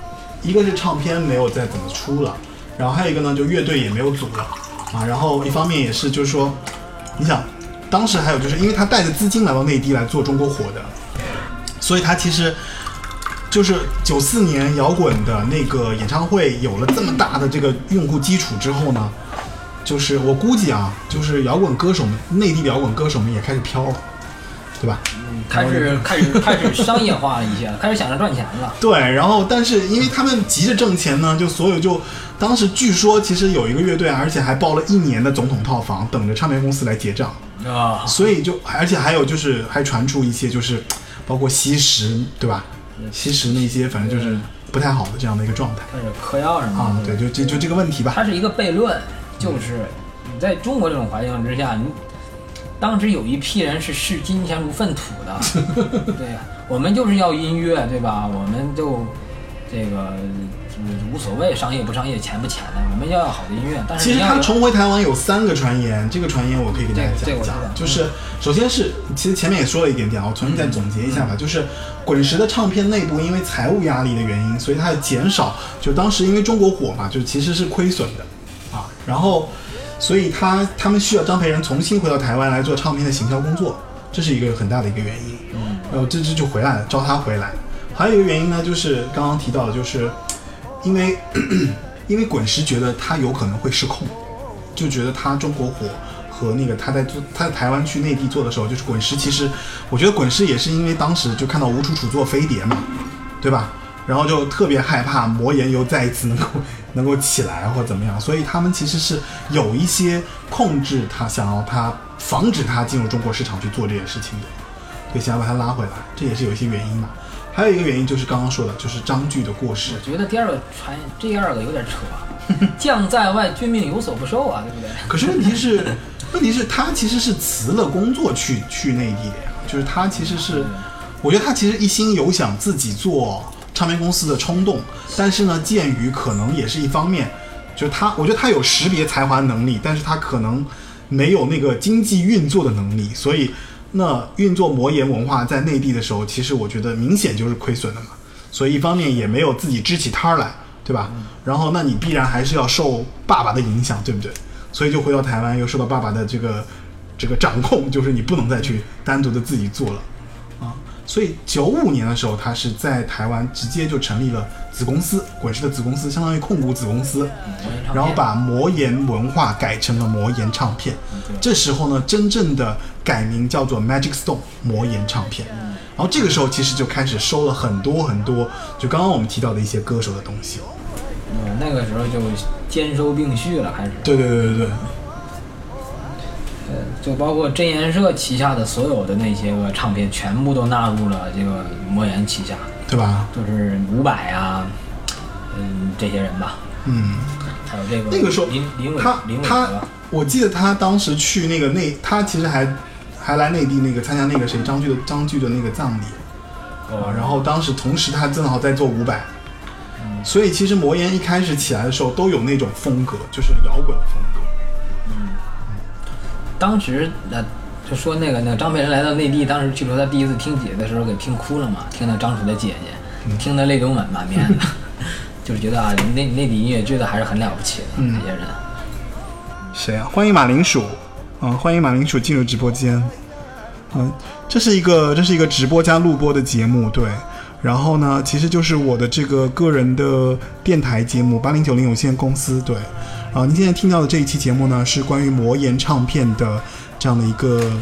S1: 一个是唱片没有再怎么出了，然后还有一个呢，就乐队也没有组了啊。然后一方面也是就是说，你想，当时还有就是因为他带着资金来到内地来做中国火的，所以他其实就是九四年摇滚的那个演唱会有了这么大的这个用户基础之后呢，就是我估计啊，就是摇滚歌手们，内地的摇滚歌手们也开始飘了，对吧？
S2: 开始开始开始商业化了一些，开始想着赚钱了。(laughs)
S1: 对，然后但是因为他们急着挣钱呢，就所有就当时据说其实有一个乐队，而且还包了一年的总统套房，等着唱片公司来结账，
S2: 啊，(laughs)
S1: 所以就而且还有就是还传出一些就是包括吸食，对吧？吸食那些反正就是不太好的这样的一个状态
S2: 开始嗑药什么
S1: 啊，
S2: 的。
S1: 对，就就就这个问题吧。
S2: 它是一个悖论，就是你在中国这种环境之下，你当时有一批人是视金钱如粪土的，(laughs) 对呀，我们就是要音乐，对吧？我们就这个无所谓商业不商业，钱不钱的，我们要要好的音乐。但是
S1: 其实他重回台湾有三个传言，这个传言我可以给大家讲一讲。就是首先是，其实前面也说了一点点啊，我重新再总结一下吧。就是滚石的唱片内部因为财务压力的原因，所以它要减少。就当时因为中国火嘛，就其实是亏损的啊。然后，所以他他们需要张培仁重新回到台湾来做唱片的行销工作，这是一个很大的一个原因。
S2: 嗯，
S1: 然后这这就回来了，招他回来。还有一个原因呢，就是刚刚提到的，就是因为 (coughs) 因为滚石觉得他有可能会失控，就觉得他中国火和那个他在做他在台湾去内地做的时候，就是滚石其实我觉得滚石也是因为当时就看到吴楚楚做飞碟嘛，对吧？然后就特别害怕魔岩又再一次能够能够起来或怎么样，所以他们其实是有一些控制他，想要他防止他进入中国市场去做这件事情的。对，想要把他拉回来，这也是有一些原因嘛。还有一个原因就是刚刚说的，就是张炬的过世。
S2: 我觉得第二个传第二个有点扯，(laughs) 将在外，君命有所不受啊，对不对？
S1: 可是问题是，(laughs) 问题是他其实是辞了工作去去内地的呀，就是他其实是，我觉得他其实一心有想自己做唱片公司的冲动，但是呢，鉴于可能也是一方面，就是他，我觉得他有识别才华能力，但是他可能没有那个经济运作的能力，所以那运作魔岩文化在内地的时候，其实我觉得明显就是亏损的嘛，所以一方面也没有自己支起摊儿来，对吧？然后那你必然还是要受爸爸的影响，对不对？所以就回到台湾，又受到爸爸的这个这个掌控，就是你不能再去单独的自己做了。所以九五年的时候，他是在台湾直接就成立了子公司，滚石的子公司，相当于控股子公司，然后把魔岩文化改成了魔岩唱片。这时候呢，真正的改名叫做 Magic Stone 魔岩唱片。然后这个时候其实就开始收了很多很多，就刚刚我们提到的一些歌手的东西了。
S2: 嗯，那个时候就兼收并蓄了，开始。
S1: 对对对对对，
S2: 呃，就包括真言社旗下的所有的那些个唱片，全部都纳入了这个魔岩旗下，
S1: 对吧？
S2: 就是伍佰啊，嗯，这些人吧，
S1: 嗯，
S2: 还有这个
S1: 那个时候
S2: 林林伟
S1: 他
S2: 林伟
S1: 他，，我记得他当时去那个内，他其实还还来内地那个参加那个谁张炬的张炬的那个葬礼啊，然后当时同时他正好在做伍佰，所以其实魔岩一开始起来的时候都有那种风格，就是摇滚的风格。
S2: 当时呃，就说那个那个张佩仁来到内地，当时据说他第一次听姐的时候给听哭了嘛，听到张楚的姐姐，听得泪流满满面的，(laughs) 就是觉得啊，内内地音乐真的还是很了不起的，
S1: 嗯
S2: 这些人。
S1: 谁啊？欢迎马铃薯，嗯，欢迎马铃薯进入直播间。嗯，这是一个这是一个直播加录播的节目，对。然后呢，其实就是我的这个个人的电台节目八零九零有限公司，对。啊，您现在听到的这一期节目呢，是关于魔岩唱片的这样的一个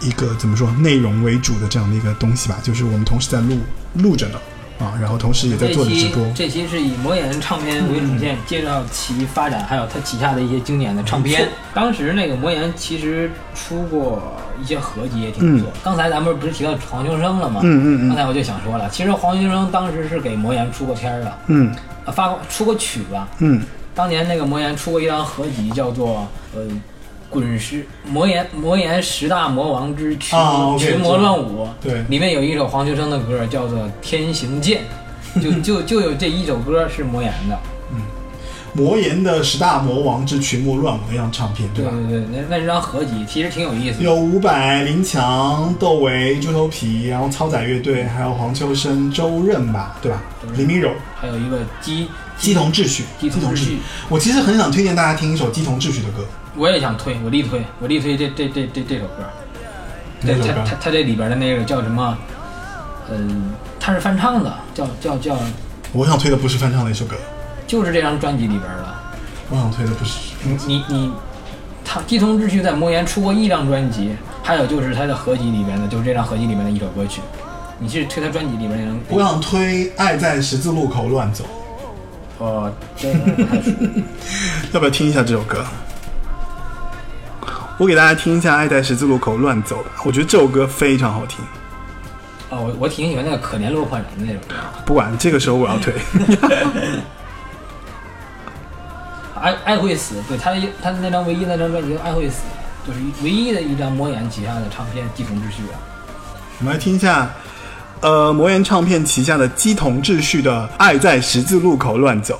S1: 一个怎么说内容为主的这样的一个东西吧，就是我们同时在录录着呢，啊，然后同时也在做着直播。
S2: 这期是以魔岩唱片为主线，介绍其发展，还有他旗下的一些经典的唱片。当时那个魔岩其实出过一些合集，也挺不错。刚才咱们不是提到黄秋生了吗？
S1: 嗯嗯嗯
S2: 刚才我就想说了，其实黄秋生当时是给魔岩出过片儿的，
S1: 嗯
S2: 呃发过出过曲吧。
S1: 嗯
S2: 当年那个魔岩出过一张合集，叫做呃滚石魔岩魔岩十大魔王之群、
S1: 啊
S2: 群魔乱舞，
S1: 对
S2: 里面有一首黄秋生的歌叫做《天行健》，就 (laughs) 就就有这一首歌是魔岩的。
S1: 嗯魔岩的十大魔王之群魔乱舞那张唱片，对吧？
S2: 对对对，那那是张合集，其实挺有意思的。
S1: 有伍佰、林强、窦唯、猪头皮，然后超载乐队，还有黄秋生、周润吧，对吧？林明柔、
S2: 还有一个鸡
S1: 鸡同秩序、
S2: 鸡同秩序，
S1: 我其实很想推荐大家听一首鸡同秩序的歌，
S2: 我也想推，我力推，我力推这这这这这首歌。对，他他他这里边的那个叫什么？嗯，他是翻唱的，叫叫叫，
S1: 我想推的不是翻唱的一首歌，
S2: 就是这张专辑里边的。
S1: 我想推的不是。
S2: 你你你，他鸡同秩序在魔岩出过一张专辑，还有就是他的合集里边的，就是这张合集里面的一首歌曲。你是推他专辑里边那张？
S1: 我想推《爱在十字路口乱走
S2: 哦，这个不太熟。》，
S1: (laughs) 要不要听一下这首歌？我给大家听一下《爱在十字路口乱走》，我觉得这首歌非常好听。
S2: 哦，我我挺喜欢那个可怜落款人的那首歌。
S1: 不管这个时候我要推，(laughs)
S2: 爱爱会死，对他的他的那张唯一那张专辑《爱会死》，就是唯一的一张魔眼旗下的唱片《鸡同秩序》啊。
S1: 我们来听一下，呃，魔岩唱片旗下的鸡同秩序的《爱在十字路口乱走》。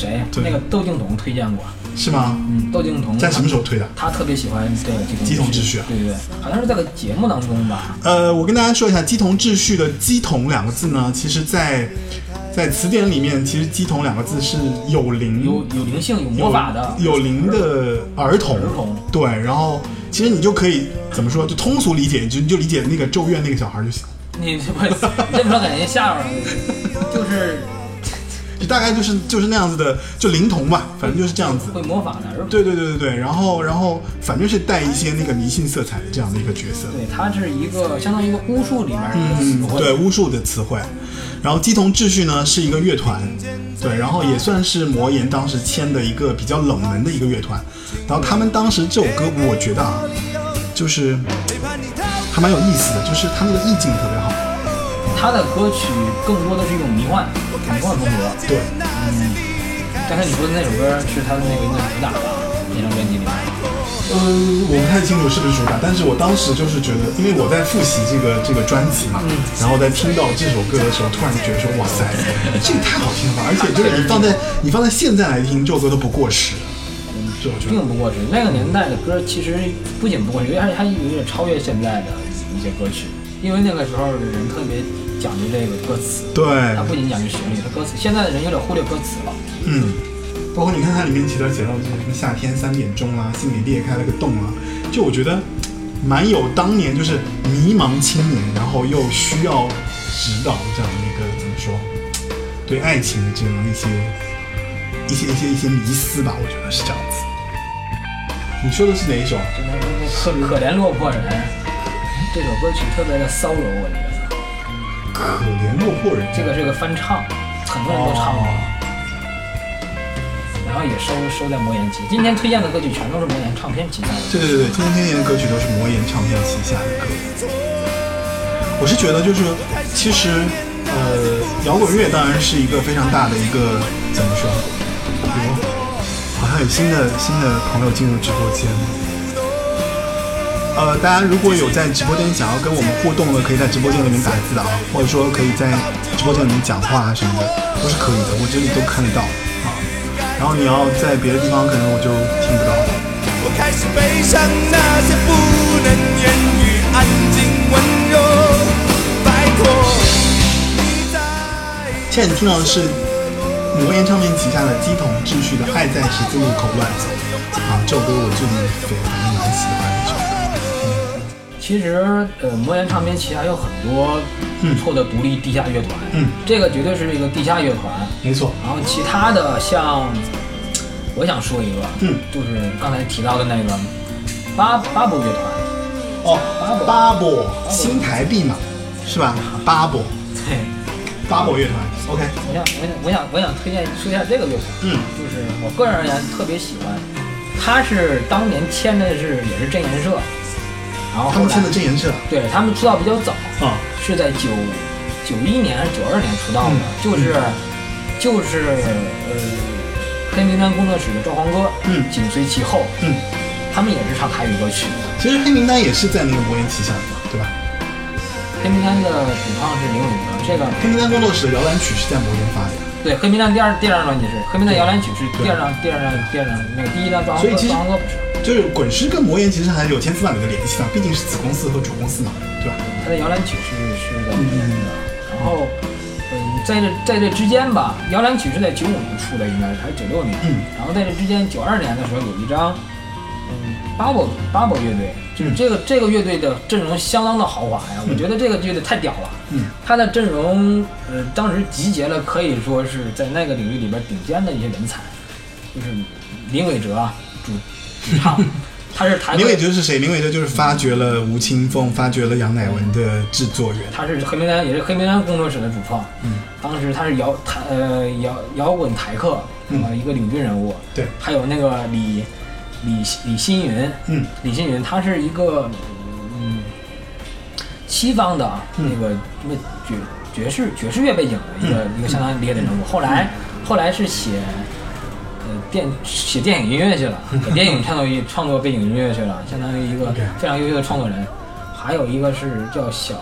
S2: 谁，那个窦靖童推荐过，
S1: 是吗？
S2: 嗯，窦靖童
S1: 在什么时候推的？
S2: 他特别喜欢这个
S1: 鸡同秩序啊
S2: 对对对，好像是在个节目当中吧。
S1: 呃，我跟大家说一下，鸡同秩序的“鸡同”两个字呢，其实在在词典里面，其实“鸡童”两个字是有灵、
S2: 有有灵性、有魔法的，
S1: 有灵的儿童。
S2: 儿童
S1: 对，然后其实你就可以怎么说，就通俗理解，就你就理解那个咒怨那个小孩就行，
S2: 你 (laughs) 这不你这么说感觉吓着了，就是
S1: 就大概就是就是那样子的，就灵童吧，反正就是这样子。
S2: 会魔法的。
S1: 对对对对对，然后然后反正是带一些那个迷信色彩的这样的一个角色。
S2: 对，它是一个相当于一个巫术里面的词
S1: 嗯，
S2: 汇。
S1: 对，巫术的词汇。然后鸡同秩序呢是一个乐团，对，然后也算是魔岩当时签的一个比较冷门的一个乐团。然后他们当时这首歌，我觉得啊，就是还蛮有意思的，就是他那个意境特别好。
S2: 他的歌曲更多的是一种迷幻、迷幻风格。
S1: 对，嗯
S2: 刚才你说的那首歌是他的那个应该主打吧？那张专辑里面。
S1: 呃，我不太清楚是不是主打，但是我当时就是觉得，因为我在复习这个这个专辑嘛，然后在听到这首歌的时候，突然觉得说，哇塞，(laughs) 这个太好听了吧！而且就是你放在 (laughs) 你放在现在来听，这首歌都不过时。这我觉得
S2: 并不过时。那个年代的歌其实不仅不过时，而且还还有点超越现在的一些歌曲，因为那个时候的人特别讲究这个歌词，
S1: 对，
S2: 它不仅讲究旋律，它歌词现在的人有点忽略歌词了。
S1: 嗯，包括你看它里面写到就是什么夏天三点钟啊，心里裂开了个洞啊，就我觉得蛮有当年就是迷茫青年，然后又需要指导的这样的一个怎么说，对爱情的这样一些一些一些一些迷思吧，我觉得是这样子。你说的是哪一首？
S2: 可怜落魄人，这首歌曲特别的骚柔，我觉得
S1: 可怜落魄人。
S2: 这个是个翻唱，很多人都唱过，
S1: 哦
S2: 然后也收收在魔岩集。今天推荐的歌曲全都是魔岩唱片旗下的。
S1: 对对对，今天推荐的歌曲都是魔岩唱片旗下的歌。我是觉得就是，其实，呃，摇滚乐当然是一个非常大的一个怎么说？比如，好像有新的新的朋友进入直播间。呃，大家如果有在直播间想要跟我们互动的，可以在直播间里面打字啊，或者说可以在直播间里面讲话啊什么的，都是可以的，我这里都看得到啊。然后你要在别的地方，可能我就听不到。
S3: 我开始悲伤那些不能言语，安静温柔，拜托。
S1: 现在你听到的是魔岩唱片旗下的鸡桶秩序的《爱在十字路口乱走》啊，这首歌我最近对反正蛮喜欢的。
S2: 其实，呃，魔岩唱片旗下有很多不错的独立地下乐团，
S1: 嗯，
S2: 这个绝对是一个地下乐团。
S1: 没错，
S2: 然后其他的像，我想说一个，
S1: 嗯，
S2: 就是刚才提到的那个巴巴布乐团，
S1: 哦，
S2: 巴布
S1: 巴博新台币嘛，是吧？巴布
S2: 对，
S1: 巴布乐团，OK，
S2: 我想我想我想我想推荐说一下这个乐团，
S1: 嗯，
S2: 就是我个人而言特别喜欢，他是当年签的是也是真言社，然后后
S1: 他们签的真言社。
S2: 对他们出道比较早，
S1: 啊，
S2: 是在九九一年还是九二年出道的，
S1: 嗯。
S2: 就是就是呃黑名单工作室的赵黄哥，
S1: 嗯。
S2: 紧随其后，
S1: 嗯，
S2: 他们也是唱台语歌曲的。
S1: 其实黑名单也是在那个魔岩旗下的嘛，对吧？
S2: 黑名单的主唱是林伟哲，这个
S1: 黑名单工作室的摇篮曲是在魔岩发的，
S2: 对黑名单第二第二张专辑是黑名单摇篮曲是第二张第二张第二张那个第一张赵黄哥
S1: 所以其实
S2: 赵黄哥不是，
S1: 就是滚石跟魔岩其实还是有千丝万缕的联系的，毕竟是子公司和主公司嘛，对吧？
S2: 他的摇篮曲是是在里面的，然后。嗯，在这在这之间吧，摇篮曲是在九五年出的，应该是还是九六年。
S1: 嗯，
S2: 然后在这之间，九二年的时候有一张，嗯，Bubble Bubble 乐队，就是这个这个乐队的阵容相当的豪华呀，我觉得这个乐队太屌了。
S1: 嗯，
S2: 他的阵容，呃，当时集结了可以说是在那个领域里边顶尖的一些人才，就是林伟哲啊，主主唱，他是台
S1: 林伟哲是谁？林伟哲就是发掘了吴青峰、发掘了杨乃文的制作人。
S2: 他是黑名单，也是黑名单工作室的主创。
S1: 嗯，
S2: 当时他是摇台呃摇摇滚台客，
S1: 嗯
S2: 呃一个领军人物。
S1: 对，
S2: 还有那个李李李新云，
S1: 嗯，
S2: 李新云他是一个嗯西方的那个什么爵爵士爵士乐背景的一个、
S1: 嗯
S2: 一个相当厉害的人物。后来后来是写呃电写电影音乐去了，(laughs) 给电影创作一创作背景音乐去了，相当于一个非常优秀的创作人。还有一个是叫小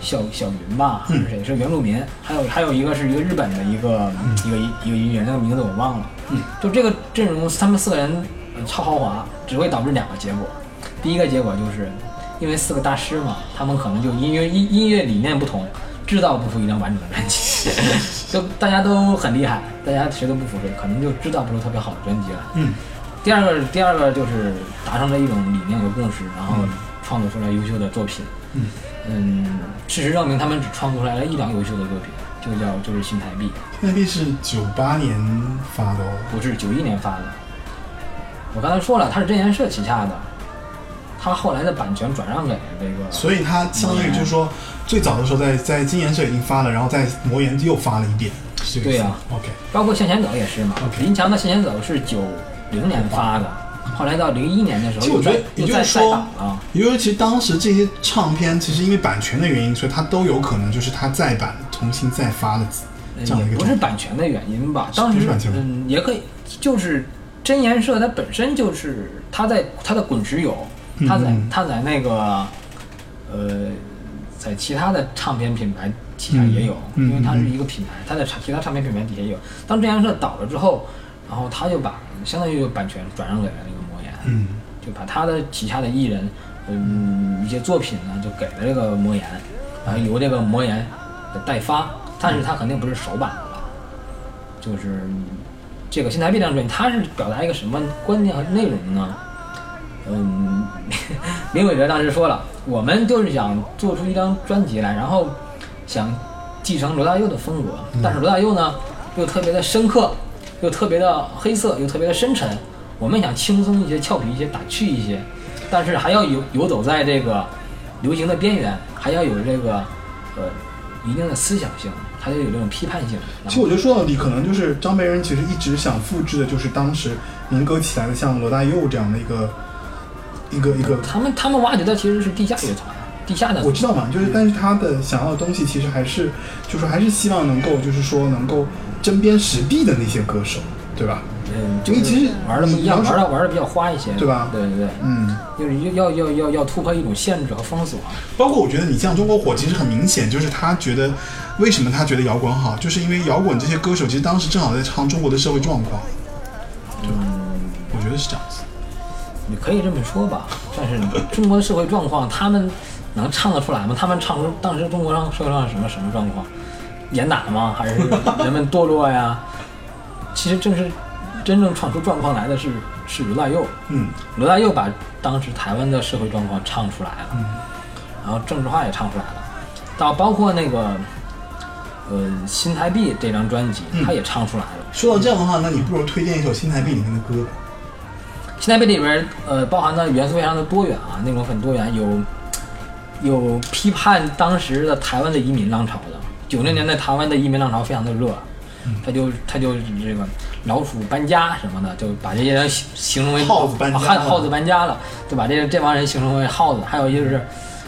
S2: 小小云吧，还是谁？是原住民。还有还有一个是一个日本的一个、一个一个音乐，那个名字我忘了。
S1: 嗯，
S2: 就这个阵容，他们四个人呃超豪华，只会导致两个结果。第一个结果就是，因为四个大师嘛，他们可能就音乐音音乐理念不同，制造不出一张完整的专辑。(laughs) 就大家都很厉害，大家谁都不服谁，可能就制造不出特别好的专辑了。
S1: 嗯，
S2: 第二个，第二个就是达成了一种理念和共识，然后创作出来优秀的作品。
S1: 嗯
S2: 嗯事实证明，他们只创作出来了一张优秀的作品，就叫就是新台币，
S1: 新台币是九八年发的哦。
S2: 不是九一年发的。我刚才说了，它是真言社旗下的，它后来的版权转让给这个，
S1: 所以它相当于就是说，最早的时候在在金研社已经发了，然后在魔岩又发了一遍，
S2: 对呀
S1: OK，
S2: 包括向前走也是嘛。
S1: OK
S2: 林强的向前走是九零年发的，后来到零一年的时候
S1: 其实我觉得，也
S2: 又再再
S1: 就是说
S2: 档了。，
S1: 也就是其实当时这些唱片，其实因为版权的原因，所以它都有可能就是它再版重新再发了这样的一
S2: 也不是。版权的原因吧？当时
S1: 是版权吗
S2: 嗯，也可以，就是真言社它本身就是它在它的滚石有，它在
S1: 嗯
S2: 它在那个呃，在其他的唱片品牌旗下也有，因为它是一个品牌，它在其他唱片品牌底下也有。当真言社倒了之后，然后他就把相当于版权转让给了那个魔岩，
S1: 嗯
S2: 就把他的旗下的艺人，嗯，一些作品呢就给了这个魔岩。然后由这个魔岩给代发，但是他肯定不是首版的了，就是这个新台币这张专辑，它是表达一个什么观念和内容呢？嗯，林伟哲当时说了，我们就是想做出一张专辑来，然后想继承罗大佑的风格，但是罗大佑呢又特别的深刻，又特别的黑色，又特别的深沉。我们想轻松一些、俏皮一些、打趣一些，但是还要游游走在这个流行的边缘，还要有这个呃一定的思想性，还得有这种批判性。
S1: 其实我觉得说到底，可能就是张培仁其实一直想复制的，就是当时民歌起来的像罗大佑这样的一个一个一个。
S2: 他们他们挖掘的其实是地下乐团，地下的
S1: 我知道嘛，就是但是他的想要的东西，其实还是就是还是希望能够就是说能够针砭时弊的那些歌手，对吧？
S2: 嗯，就是
S1: 因为其实
S2: 玩的不一样，玩的玩的比较花一些，
S1: 对吧
S2: 对对对，
S1: 嗯，
S2: 就是要要要要突破一种限制和封锁。
S1: 包括我觉得你像中国火，其实很明显就是他觉得为什么他觉得摇滚好，就是因为摇滚这些歌手其实当时正好在唱中国的社会状况，对吧？我觉得是这样子。
S2: 你可以这么说吧，但是中国的社会状况，他们能唱得出来吗？他们唱出当时中国上社会上什么什么状况？严打吗？还是人们堕落呀？(laughs) 其实正是真正闯出状况来的是是罗大佑，
S1: 嗯
S2: 罗大佑把当时台湾的社会状况唱出来了，然后政治化也唱出来了，到包括那个呃新台币这张专辑，他也唱出来了。
S1: 说到这样的话，那你不如推荐一首新台币里面的歌吧。
S2: 新台币里边呃包含的元素非常的多元啊，内容很多元，有有批判当时的台湾的移民浪潮的，九零年代台湾的移民浪潮非常的热，他就他就这个老鼠搬家什么的，就把这些人形形容为
S1: 耗子搬家
S2: 耗耗子搬家了，就把这这帮人形容为耗子，还有就是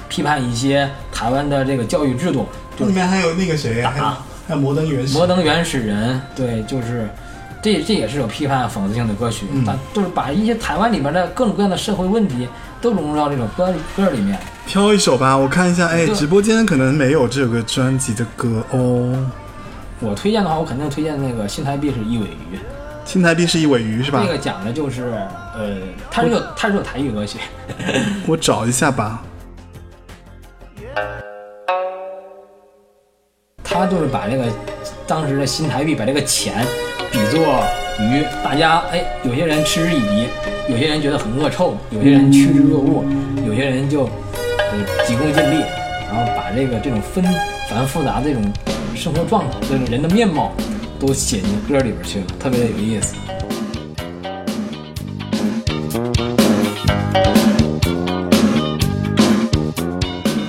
S2: 批判一些台湾的这个教育制度，
S1: 这里面还有那个谁，还有还有摩登原始。
S2: 摩登原始人，对，就是这这也是有批判讽刺性的歌曲，
S1: 嗯
S2: 但就是把一些台湾里边的各种各样的社会问题都融入到这首歌歌里面。
S1: 挑一首吧，我看一下。哎，直播间可能没有这个专辑的歌哦。
S2: 我推荐的话，我肯定推荐那个新台币是一尾鱼，
S1: 新台币是一尾鱼是吧？
S2: 那个讲的就是呃，它是个它是个台语歌曲，(laughs)
S1: 我找一下吧。
S2: 他就是把这个当时的新台币把这个钱比作鱼，大家哎，有些人嗤之以鼻，有些人觉得很恶臭，有些人趋之若鹜，有些人就呃急功近利，然后把这个这种纷繁复杂的这种生活状况、这种人的面貌都写进歌里边去了，特别的有意思。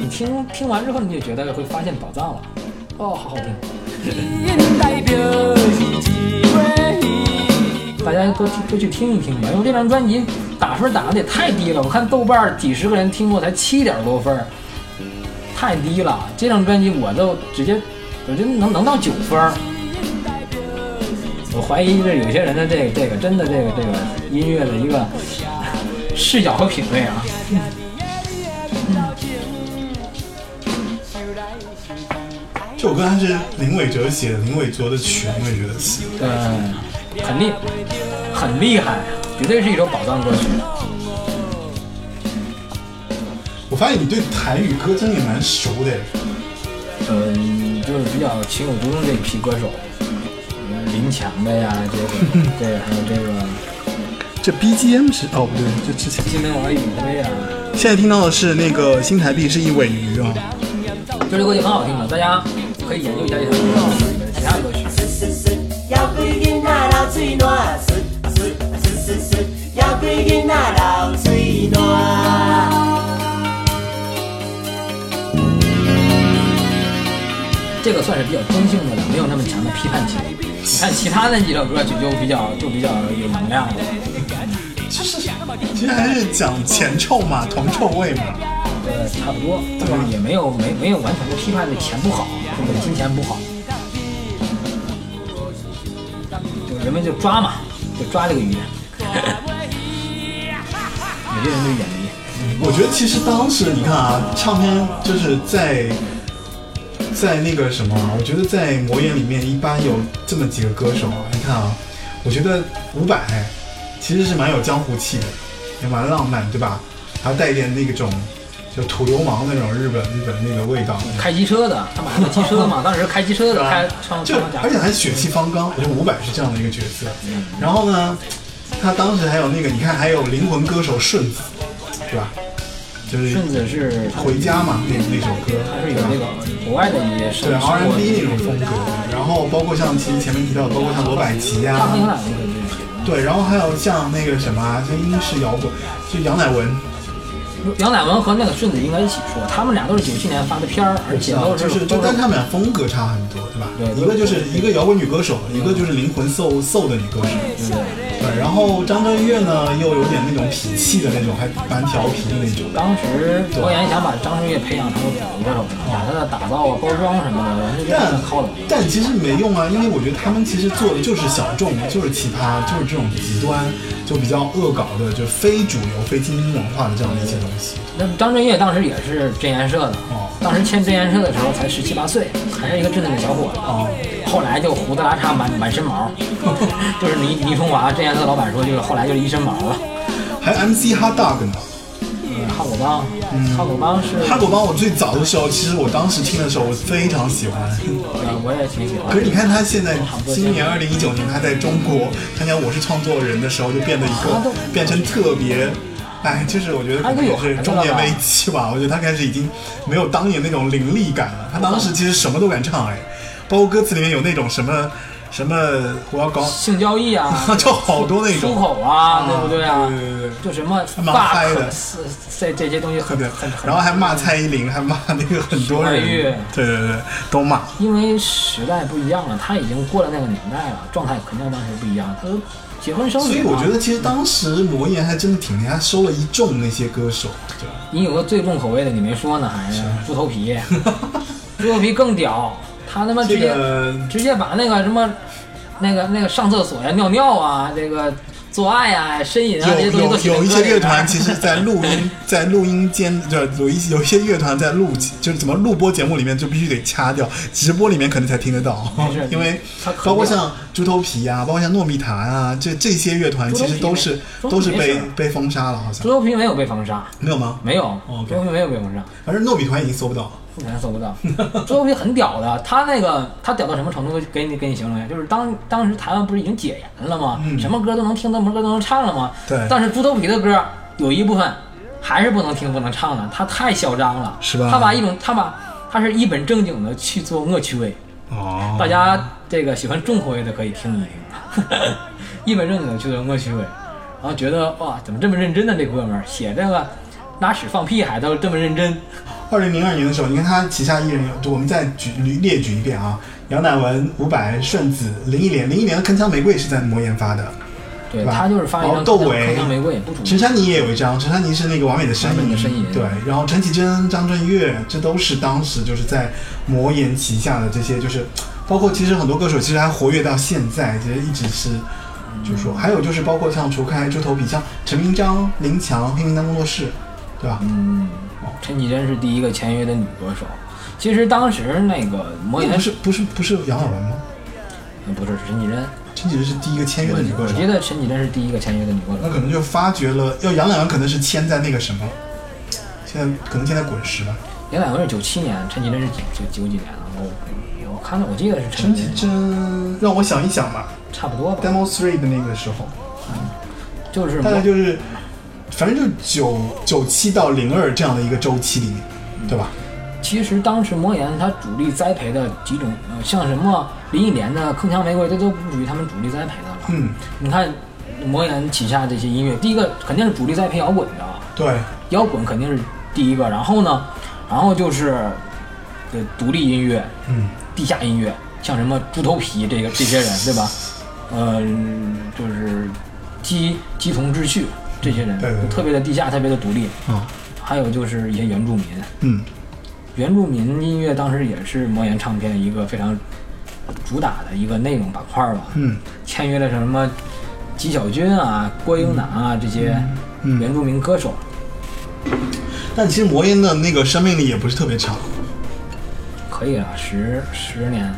S2: 你听听完之后，你就觉得会发现宝藏了，哦，好好听。
S4: 代表
S2: 大家都都去听一听吧，因为这张专辑打分打的也太低了，我看豆瓣几十个人听过才七点多分，太低了。这张专辑我都直接，我觉得能能到九分。我怀疑这有些人的这个这个真的这个这个音乐的一个视角和品味啊。
S1: 这首歌还是林伟哲写的，林伟哲的曲，林伟哲的词。
S2: 对，很厉很厉害，绝对是一首宝藏歌曲。
S1: 我发现你对台语歌真的也蛮熟的。
S2: 嗯，就是比较情有独钟这一批歌手，嗯林强的呀，这个 (laughs) 对，还有这个
S1: 这 BGM 是哦不对，这之前
S2: 金门王宇辉啊，
S1: 现在听到的是那个新台币是一尾鱼啊。
S2: 这首歌曲很好听的，大家可以研究一下这首歌里面的其他歌曲。这个算是比较中性的了，没有那么强的批判性。你看其他那几首歌曲就比较就比较有能量了。
S1: 其实还是讲前臭嘛，铜臭味嘛。
S2: 呃，差不多，就是也没有没没有完全的批判这钱不好，或者金钱不好，就人们就抓嘛，就抓这个鱼。每个人就远离，
S1: 我觉得其实当时你看啊，唱片就是在在那个什么，我觉得在魔岩里面一般有这么几个歌手啊，你看啊，我觉得伍佰其实是蛮有江湖气的，也蛮浪漫，对吧？还带一点那种就土流氓那种日本日本那个味道。
S2: 开机车的，他买的机车嘛，(laughs) 当时开机车的开唱
S1: 就而且还血气方刚，我觉得伍佰是这样的一个角色。然后呢，他当时还有那个，你看还有灵魂歌手顺子，是吧？就是
S2: 顺子是
S1: 回家嘛，那那首歌，
S2: 他是有那个国外的一些
S1: 对
S2: 生活
S1: R&B 那种风格。然后包括像其实前面提到的，包括像罗百吉呀、
S2: 大明奶那个就是
S1: 对，然后还有像那个什么啊，像英式摇滚，就杨乃文，
S2: 杨乃文和那个顺子应该一起说，他们俩都是九七年发的片儿，而且都
S1: 就是就
S2: 都
S1: 但他们俩风格差很多，对吧？
S2: 对
S1: 一个就是一个摇滚女歌手，一个就是灵魂 soul soul 的女歌手。对，然后张震岳呢又有点那种痞气的那种，还蛮调皮的那种。
S2: 当时国研想把张震岳培养成个主歌手，把他的打造啊、包装什么的，
S1: 但
S2: 的。
S1: 但其实没用啊，因为我觉得他们其实做的就是小众，就是奇葩，就是这种极端，就比较恶搞的，就非主流、非精英文化的这样的一些东西。
S2: 那张震岳当时也是真言社的
S1: 哦，
S2: 当时签真言社的时候才十七八岁，还是一个稚嫩的小伙子。
S1: 哦，
S2: 后来就胡子拉碴，满满身毛，就是倪倪崇华真言社老板说，就是后来就是一身毛了。
S1: 还有 MC Hot Dog 呢。
S2: 哈狗帮，哈狗帮是，
S1: 哈狗帮我最早的时候，其实我当时听的时候，我非常喜欢。
S2: 呃，我也挺喜欢。
S1: 可是你看他现在今年二零一九年，他在中国参加《我是创作人》的时候，就变得一个变成特别，哎，就是我觉得可能也是中年危机吧。我觉得他开始已经没有当年那种凌厉感了。他当时其实什么都敢唱，哎，包括歌词里面有那种什么什么我要搞，
S2: 性交易啊，(laughs)
S1: 就好多那种
S2: 出口啊，对不对啊？
S1: 对对对
S2: 就什么
S1: 骂嗨的
S2: 这这些东西很
S1: 对
S2: 很很，
S1: 然后还骂蔡依林，(laughs) 还骂那个很多人对对对，都骂。
S2: 因为时代不一样了，他已经过了那个年代了，状态肯定当时不一样。他都结婚生子，
S1: 所以我觉得其实当时魔岩还真的挺厉害，他收了一众那些歌手，对吧？
S2: 你有个最重口味的，你没说呢，还是猪头皮，猪头皮更屌，他他妈直
S1: 这
S2: 接、
S1: 个
S2: 直接把那个什么那个那个上厕所呀、尿尿啊、这个做爱啊、呻吟啊这些东西都
S1: 有一些乐团，其实在录音 (laughs) 在录音间，就是有一有一些乐团在录，就是怎么录播节目里面就必须得掐掉，直播里面可能才听得到。因为包括像猪头皮啊，包括像糯米团啊，这这些乐团其实都是都是被被封杀了，好像。
S2: 猪头皮没有被封杀，
S1: 没有吗？
S2: 没有，
S1: 哦
S2: 猪头皮没有被封杀。
S1: 反正糯米团已经搜不到了。
S2: 目前搜不到。猪头皮很屌的，他那个他屌到什么程度？给你给你形容一下，就是当当时台湾不是已经解严了吗？
S1: 嗯
S2: 什么歌都能听，什么歌都能唱了吗？
S1: 对
S2: 但是猪头皮的歌有一部分还是不能听不能唱的，他太嚣张了，
S1: 是吧
S2: 他把一种他把他是一本正经的去做恶趣味，
S1: 哦
S2: 大家这个喜欢重口味的可以听一听，(laughs) 一本正经的去做恶趣味，然后觉得哇怎么这么认真呢？这哥们儿写这个拉屎放屁还都这么认真。
S1: 二零零二年的时候，你看他旗下艺人有，我们再举列举一遍啊，杨乃文、伍佰、顺子、林忆莲，林忆莲的《铿锵玫瑰》是在魔岩发的，
S2: 对
S1: 吧
S2: 他就是发一张
S1: 然后窦唯
S2: 铿锵玫瑰，不主
S1: 陈珊妮也有一张，陈珊妮是那个完美的呻吟，
S2: 完美的呻吟
S1: 对，然后陈绮贞、张震岳，这都是当时就是在魔岩旗下的这些，就是包括其实很多歌手其实还活跃到现在，其实一直是。就是说，还有就是包括像除开猪头皮，像陈明章、林强、黑名单工作室，对吧？
S2: 嗯，陈绮贞是第一个签约的女歌手。其实当时那个魔岩
S1: 那不是不是不是杨晓文吗？
S2: 那不是是陈绮贞，
S1: 陈绮贞是第一个签约的女歌手
S2: 我记，得陈绮贞是第一个签约的女歌手。
S1: 那可能就发掘了，要杨乃文可能是签在那个什么，现在可能签在滚石吧。
S2: 杨乃文是九七年，陈绮贞是九九九几年啊？我我看到我记得是陈
S1: 绮
S2: 贞，
S1: 让我想一想吧
S2: 差不多吧。
S1: ，Demo Three 的那个时候，嗯
S2: 就是
S1: 大概就是，反正就九九七到零二这样的一个周期里面，对吧？
S2: 其实当时魔岩它主力栽培的几种，呃，像什么林忆莲的《铿锵玫瑰》，这都不属于他们主力栽培的了。
S1: 嗯，
S2: 你看魔岩旗下这些音乐，第一个肯定是主力栽培摇滚的，
S1: 对，
S2: 摇滚肯定是第一个，然后呢，然后就是呃独立音乐、
S1: 嗯，
S2: 地下音乐，像什么猪头皮这个这些人，对吧？呃，就是鸡鸡同志趣这些人，
S1: 对对对。
S2: 特别的地下，特别的独立。
S1: 啊，
S2: 还有就是一些原住民，
S1: 嗯，
S2: 原住民音乐当时也是魔岩唱片一个非常主打的一个内容板块吧。
S1: 嗯，
S2: 签约了什么纪晓君啊、郭英男啊这些
S1: 嗯。
S2: 原住民歌手。
S1: 但其实魔音的那个生命力也不是特别长，
S2: 可以啊，十十年，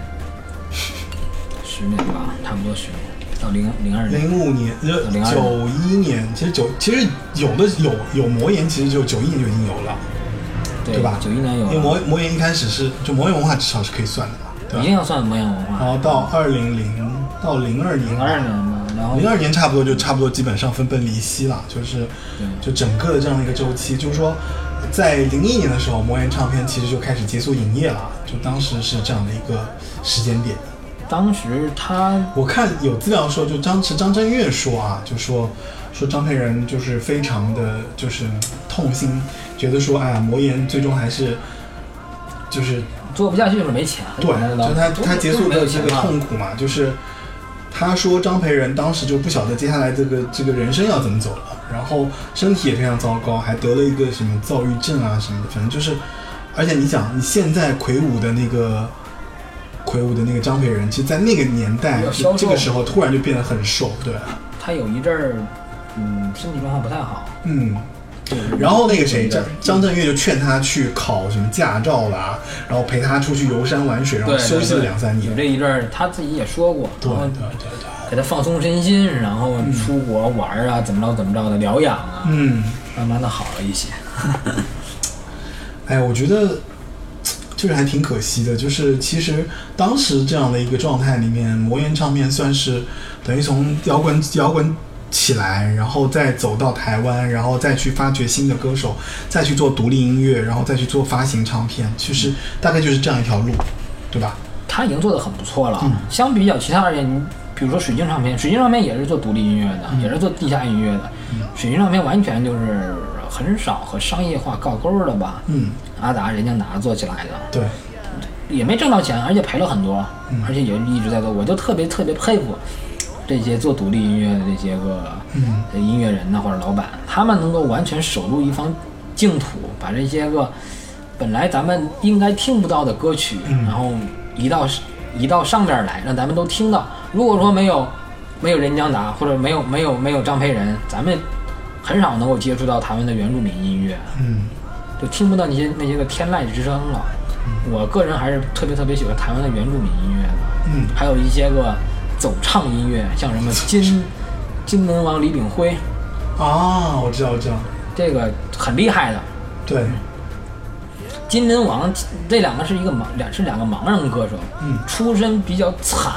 S2: 十年吧，差不多十年，到零零二年。
S1: 零五年、呃
S2: 02
S1: 九一年，其实九其实有的有有魔岩，其实就九一年就已经有了，
S2: 对
S1: 吧？
S2: 九一年有
S1: 因为，魔魔岩一开始是就魔岩文化至少是可以算的嘛，对吧？
S2: 一定要算魔岩文化。
S1: 然后到二零零到零二年，
S2: 零二年嘛，然后
S1: 零二年差不多就差不多基本上分崩离析了，就是就整个的这样的一个周期，就是说，在零一年的时候，魔岩唱片其实就开始结束营业了，就当时是这样的一个时间点。
S2: 当时他
S1: 我看有资料说，就张是张震岳说啊，就说说张培仁就是非常的就是痛心，觉得说哎呀，魔岩最终还是就是
S2: 做不下去就是没钱，
S1: 对，就他他结束的这个痛苦嘛，就是他说张培仁当时就不晓得接下来这个这个人生要怎么走了，然后身体也非常糟糕，还得了一个什么躁郁症啊什么的，反正就是，而且你想，你现在魁梧的那个魁梧的那个张培仁，其实，在那个年代这个时候突然就变得很瘦，对，
S2: 他有一阵儿，嗯，身体状况不太好。
S1: 嗯。
S2: 对
S1: 然后那个谁张张震岳就劝他去考什么驾照啦，然后陪他出去游山玩水，然后休息了两三年
S2: 有。这一阵儿，他自己也说过，
S1: 对对对对。
S2: 给他放松身心，然后出国玩儿啊，怎么着怎么着的疗养啊，
S1: 嗯，
S2: 慢慢的好了一些。(laughs)
S1: 哎，我觉得就是还挺可惜的，就是其实当时这样的一个状态里面，魔岩唱片算是等于从摇滚摇滚起来，然后再走到台湾，然后再去发掘新的歌手，再去做独立音乐，然后再去做发行唱片，其实大概就是这样一条路，对吧？
S2: 他已经做得很不错了。
S1: 嗯
S2: 相比较其他而言，你比如说水晶唱片，水晶唱片也是做独立音乐的，
S1: 嗯
S2: 也是做地下音乐的。水晶唱片完全就是很少和商业化挂钩的吧？
S1: 嗯，
S2: 阿达人家拿着做起来的，
S1: 对，
S2: 也没挣到钱，而且赔了很多，
S1: 嗯
S2: 而且也一直在做。我就特别特别佩服这些做独立音乐的这些个音乐人呐或者老板，他们能够完全守住一方净土，把这些个本来咱们应该听不到的歌曲，
S1: 嗯
S2: 然后移到移到上边来，让咱们都听到。如果说没有没有任江达或者没有没有没有张培仁，咱们很少能够接触到台湾的原住民音乐。
S1: 嗯
S2: 就听不到那些那些个天籁之声了。我个人还是特别特别喜欢台湾的原住民音乐的，
S1: 嗯
S2: 还有一些个走唱音乐，像什么金金门王李炳辉，
S1: 啊，我知道，我知道，
S2: 这个很厉害的。
S1: 对，
S2: 金门王这两个是一个盲两是两个盲人歌手，
S1: 嗯
S2: 出身比较惨，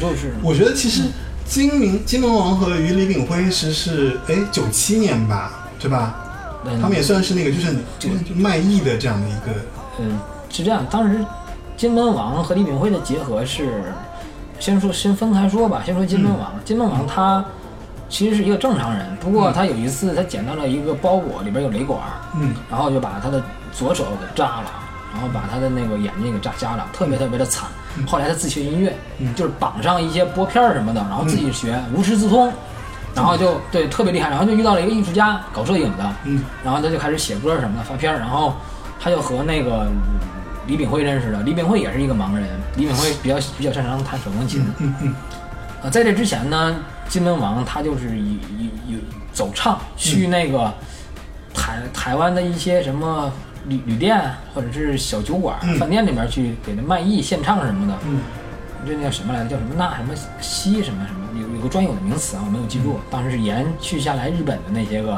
S2: 就是
S1: 我觉得其实金明金门王和与李炳辉是是哎九七年吧，对吧？
S2: 嗯。
S1: 他们也算是那个就是就是就卖艺的这样的一个，
S2: 嗯，是这样，当时金门王和李炳辉的结合是，先说先分开说吧，先说金门王。金门王他其实是一个正常人，不过他有一次他捡到了一个包裹，里边有雷管，
S1: 嗯。
S2: 然后就把他的左手给炸了，然后把他的那个眼睛给扎瞎了，特别特别的惨。后来他自学音乐，就是绑上一些拨片儿什么的，然后自己学，无师自通。然后就对特别厉害，然后就遇到了一个艺术家搞摄影的，
S1: 嗯
S2: 然后他就开始写歌什么的发片儿，然后他就和那个李炳辉认识了。李炳辉也是一个盲人，李炳辉比较比较擅长弹手风琴。
S1: 嗯嗯
S2: 呃，在这之前呢，金门王他就是以以以走唱去那个台台湾的一些什么旅旅店或者是小酒馆、
S1: 嗯
S2: 饭店里面去给那卖艺献唱什么的。
S1: 嗯
S2: 这叫什么来着？叫什么那什么西什么什么，有有个专有的名词啊，我没有记住。当时是延续下来日本的那些个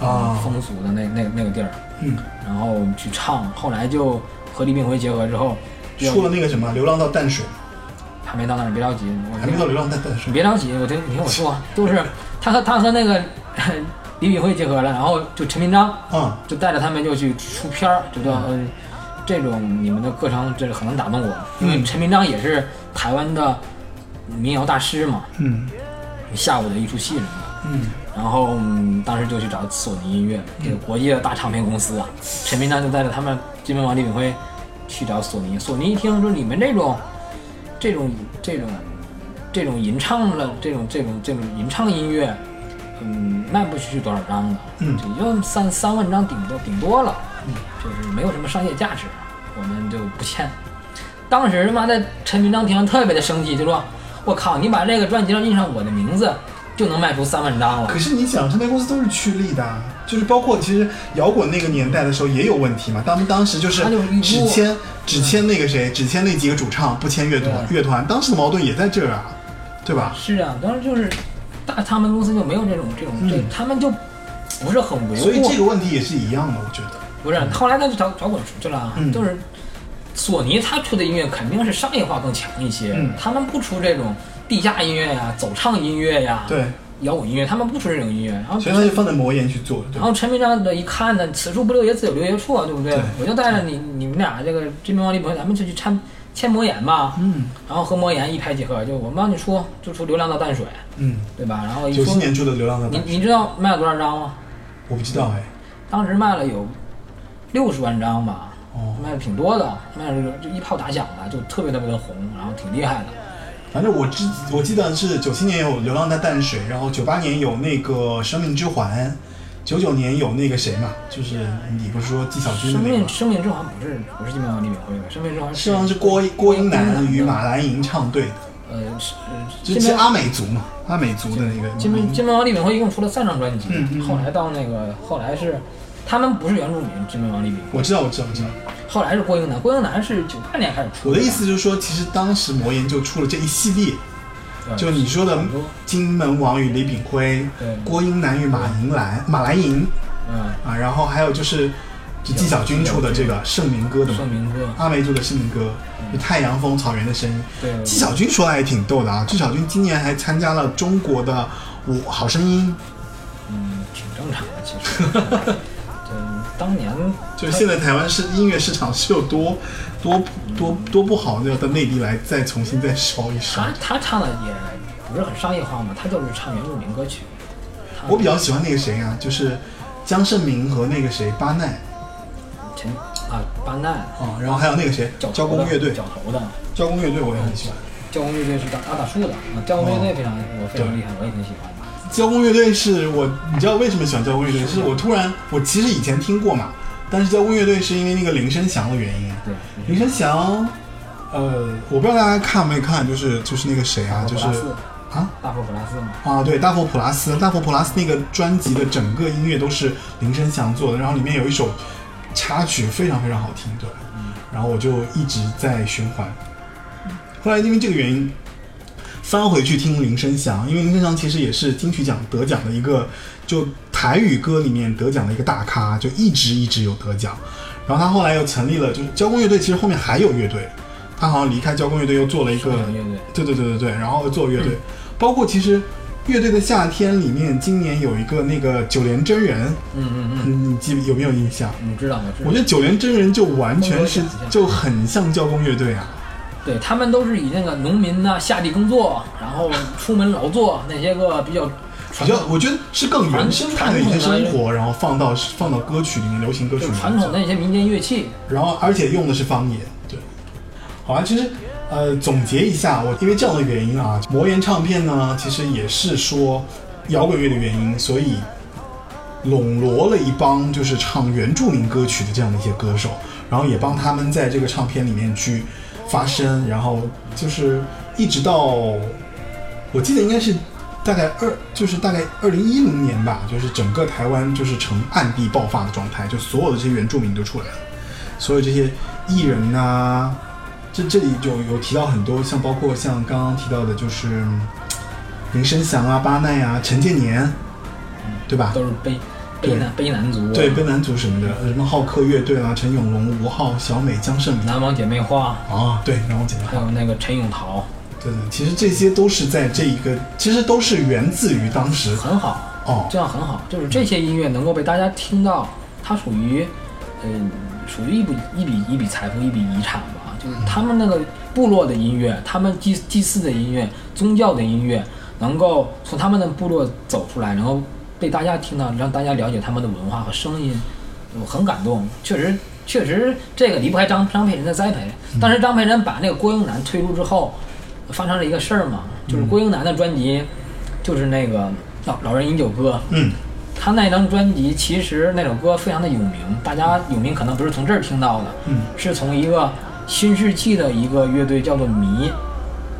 S1: 啊
S2: 风俗的那那那个地儿，
S1: 嗯，
S2: 然后去唱。后来就和李炳辉结合之后，
S1: 出了那个什么《流浪到淡水
S2: 还没到那儿，别着急，我》，
S1: 还没到《流浪到淡水
S2: 你》。别着急，我听你听我说，都是他和他和那个李炳辉结合了，然后就陈明章
S1: 嗯
S2: 就带着他们就去出片儿，就说嗯这种你们的歌唱这个很能打动我，因为
S1: 嗯
S2: 陈明章也是台湾的民谣大师嘛，
S1: 嗯
S2: 下午的一出戏什么的。
S1: 嗯
S2: 然后、嗯当时就去找索尼音乐，这个国际的大唱片公司啊，陈明章就带着他们金门王李炳辉去找索尼。索尼一听说你们这种、这种、这种、这种吟唱了，这种、这种、这种吟唱音乐，嗯，卖不出去多少张的，
S1: 嗯
S2: 也就三三万张顶多顶多了，就是没有什么商业价值，我们就不签。当时他妈的陈明章听完特别的生气，就说：“我靠，你把这个专辑上印上我的名字，就能卖出三万张了。”
S1: 可是你想，唱片公司都是趋利的啊，就是包括其实摇滚那个年代的时候也有问题嘛。他们当时就是只签只签那个谁，只签那几个主唱，不签乐团。乐团当时的矛盾也在这儿啊，对吧？
S2: 是啊，当时就是大他们公司就没有这种这种这，他们就不是很维护。
S1: 所以这个问题也是一样的，我觉得。
S2: 不是，后来他就找找滚出去了，
S1: 嗯
S2: 就是索尼他出的音乐肯定是商业化更强一些，
S1: 嗯
S2: 他们不出这种地下音乐呀、走唱音乐呀、
S1: 对，
S2: 摇滚音乐，他们不出这种音乐。然后
S1: 所以他就放在魔岩去做，
S2: 然后陈明章的一看呢，此处不留爷，自有留爷处啊，对不对？
S1: 对
S2: 我就带着你你们俩这个金明王力鹏，咱们就去签签魔岩吧，
S1: 嗯
S2: 然后和魔岩一拍即合，就我们帮你出，就出《流浪的淡水》，
S1: 嗯，
S2: 对吧？然后
S1: 九七，年出的《流浪的
S2: 你
S1: 大水
S2: 你知道卖了多少张吗？
S1: 我不知道哎，
S2: 当时卖了有六十万张吧，
S1: 哦，
S2: 卖的挺多的，卖了就一炮打响的，就特别特别的红，然后挺厉害的。
S1: 反正我记我记得是九七年有《流浪的淡水》，然后九八年有那个《生命之环》，九九年有那个谁嘛，就是你不是说纪晓君的
S2: 生命
S1: 那个？吗？
S2: 生命之环不是不是金毛李敏辉的，生命之环
S1: 实际上是郭郭英男与马兰吟唱对的，
S2: 呃是呃
S1: 就是阿美族嘛，阿美族的那个。
S2: 金门金门王李敏辉一共出了三张专辑，
S1: 嗯嗯
S2: 后来到那个后来是他们不是原住民，金门王李敏辉，
S1: 我知道，我知道，我知道。
S2: 后来是郭英男，郭英男是九八年开始出
S1: 我的意思就是说，其实当时魔岩就出了这一系列，
S2: 对
S1: 就你说的金门王与李炳辉、郭英男与马银兰、马兰银。
S2: 嗯。
S1: 啊，然后还有就是就纪晓君出的这个《圣明歌》的嘛。
S2: 圣，明哥，
S1: 阿梅族的《圣明歌》，就太阳风草原的声音。
S2: 对。
S1: 纪晓君说的也挺逗的啊，纪晓君今年还参加了中国的我好声音，
S2: 嗯挺正常的其实。对，当年
S1: 就是现在台湾是音乐市场是有多多多多不好，要到内地来再重新再烧一烧
S2: 他。他唱的也不是很商业化嘛，他就是唱原住民歌曲。
S1: 我比较喜欢那个谁啊，就是江胜明和那个谁巴奈
S2: 陈啊巴奈
S1: 啊，然后还有那个谁交工乐队，
S2: 角头的
S1: 交工乐队我也很喜欢。
S2: 交工乐队是打打打树的，啊，交工乐队非常我非常厉害，我也很喜欢的。
S1: 交工乐队是我，你知道为什么喜欢交工乐队？是我突然，我其实以前听过嘛，但是交工乐队是因为那个林声祥的原因。
S2: 对，
S1: 林声祥，呃，我不知道大家看没看，就是就是那个谁啊，就是啊？
S2: 大佛普拉斯嘛，
S1: 啊，对，大佛普拉斯，大佛普拉斯那个专辑的整个音乐都是林声祥做的，然后里面有一首插曲非常非常好听，对，然后我就一直在循环。后来因为这个原因，翻回去听林声祥，因为林声祥其实也是金曲奖得奖的一个，就台语歌里面得奖的一个大咖，就一直一直有得奖。然后他后来又成立了，就是交工乐队，其实后面还有乐队，他好像离开交工乐队又做了一个
S2: 乐队
S1: 对对对对对，然后做乐队，包括其实乐队的夏天里面，今年有一个那个九连真人，
S2: 嗯嗯嗯，
S1: 嗯，你记有没有印象？
S2: 我知道我知道。
S1: 我觉得九连真人就完全是就很像交工乐队啊，
S2: 对他们都是以那个农民呢、下地工作，然后出门劳作那些个比较
S1: 比较我觉得是更原生态的一些生活，然后放到放到歌曲里面，流行歌曲里面
S2: 传统的那些民间乐器。
S1: 然后而且用的是方言，对。好啊，其实呃总结一下，我因为这样的原因啊，魔岩唱片呢其实也是说摇滚乐的原因，所以笼络了一帮就是唱原住民歌曲的这样的一些歌手，然后也帮他们在这个唱片里面去发生，然后就是一直到我记得应该是大概二，就是大概二零一零年吧，就是整个台湾就是呈暗地爆发的状态，就所有的这些原住民都出来了，所有这些艺人呐、这这里就有提到很多，像包括像刚刚提到的，就是林声祥啊、巴奈啊、陈建年，对吧？
S2: 都是
S1: 被
S2: 悲男悲男族，
S1: 对，悲男族什么的，呃什么浩克乐队啊、陈永龙、吴昊、小美、江胜明
S2: 南王姐妹花，
S1: 啊，对，然后简单
S2: 还有那个陈永桃，
S1: 对对，其实这些都是在这一个，其实都是源自于当时。
S2: 很好，
S1: 哦，
S2: 这样很好，就是这些音乐能够被大家听到，它属于，嗯、属于一笔一笔一笔财富，一笔遗产吧。就是他们那个部落的音乐，他们祭祭祀的音乐，宗教的音乐，能够从他们的部落走出来，然后被大家听到，让大家了解他们的文化和声音，我很感动。确实，确实这个离不开张张佩仁的栽培。当时张佩仁把那个郭英男推出之后，发生了一个事儿嘛，就是郭英男的专辑，就是那个老老人饮酒歌，
S1: 嗯，
S2: 他那张专辑其实那首歌非常的有名，大家有名可能不是从这儿听到的，
S1: 嗯，
S2: 是从一个新世纪的一个乐队叫做迷，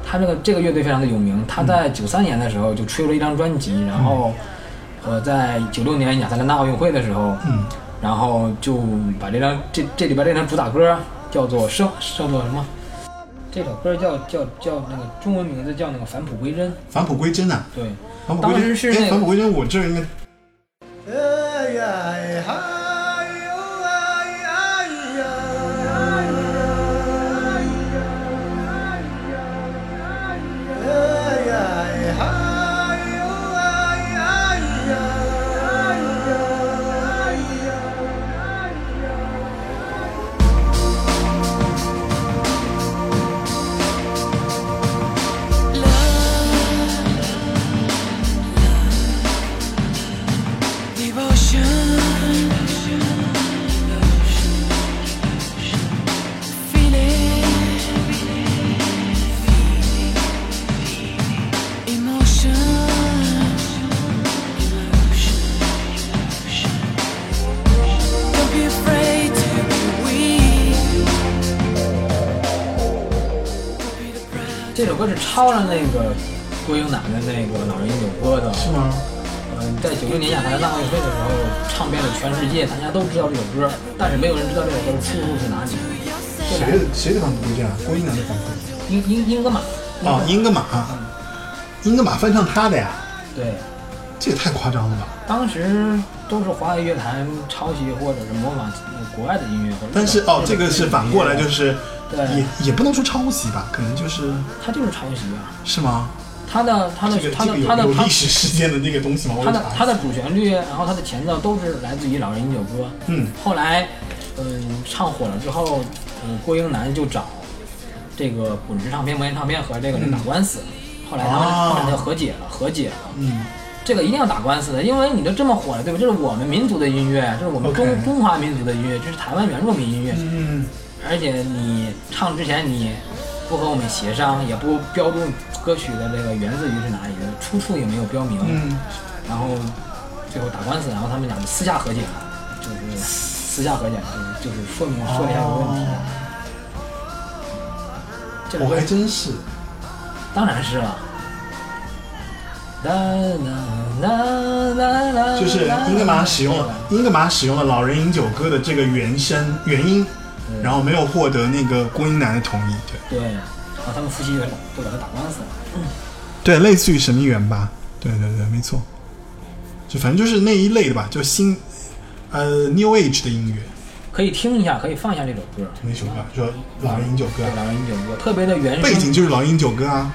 S2: 他这个这个乐队非常的有名，他在九三年的时候就出了一张专辑，然后呃在九六年亚特兰大奥运会的时候，
S1: 嗯，
S2: 然后就把这张这这里边这张主打歌叫做生叫做什么？这首歌叫叫叫那个中文名字叫那个返璞归真，
S1: 返璞归真啊，
S2: 对，
S1: 返璞归真，
S2: 是那个
S1: 返璞归真，我这儿应该
S2: 这首歌是抄了那个郭英男的那个《老人饮酒歌》的，
S1: 是吗？
S2: 嗯，在九六年亚特兰大奥运会的时候，唱遍了全世界，大家都知道这首歌，但是没有人知道这首歌的出处是哪里。
S1: 谁的谁的版本不这样？郭英男的版本。
S2: 英英英格玛，
S1: 哦，英格玛，英格玛翻唱他的呀，
S2: 对，
S1: 这也太夸张了吧！
S2: 当时都是华语乐坛抄袭或者是模仿国外的音乐，
S1: 但是哦，这个是反过来，就是
S2: 对
S1: 也也不能说抄袭吧，可能就是
S2: 他就是抄袭啊，
S1: 是吗？
S2: 他的他的
S1: 这个
S2: 他的他的他
S1: 历史事件的那个东西吗？
S2: 他的他的主旋律，然后他的前奏都是来自于《老人饮酒歌》。
S1: 嗯，
S2: 后来，嗯，唱火了之后，嗯，郭英男就找这个滚石唱片、魔岩唱片和这个人打官司。后来他们、
S1: 哦
S2: 后来就和解了，和解了。
S1: 嗯，
S2: 这个一定要打官司的，因为你都这么火了，对吧？这是我们民族的音乐，这是我们中中华民族的音乐，这是台湾原住民音乐。
S1: 嗯，
S2: 而且你唱之前你不和我们协商，也不标注歌曲的这个源自于是哪里的，出处也没有标明。
S1: 嗯，
S2: 然后最后打官司，然后他们俩就私下和解了，就是私下和解，就是就是说明说了一下这个问题。这
S1: 我还真是，
S2: 当然是了。啦啦啦啦啦
S1: 就是英格玛使用了英格玛使用了《老人饮酒歌》的这个原声原音，然后没有获得那个郭英男的同意，对。
S2: 对，然后他们夫妻就就把他打官司了。
S1: 对，类似于神秘园吧，对对对，没错，就反正就是那一类的吧，就新呃 New Age 的音乐，
S2: 可以听一下，可以放一下这首歌。
S1: 那首歌叫《老人饮酒歌
S2: 对，》，老人饮酒歌特别的原声，
S1: 背景就是《老人饮酒歌》啊，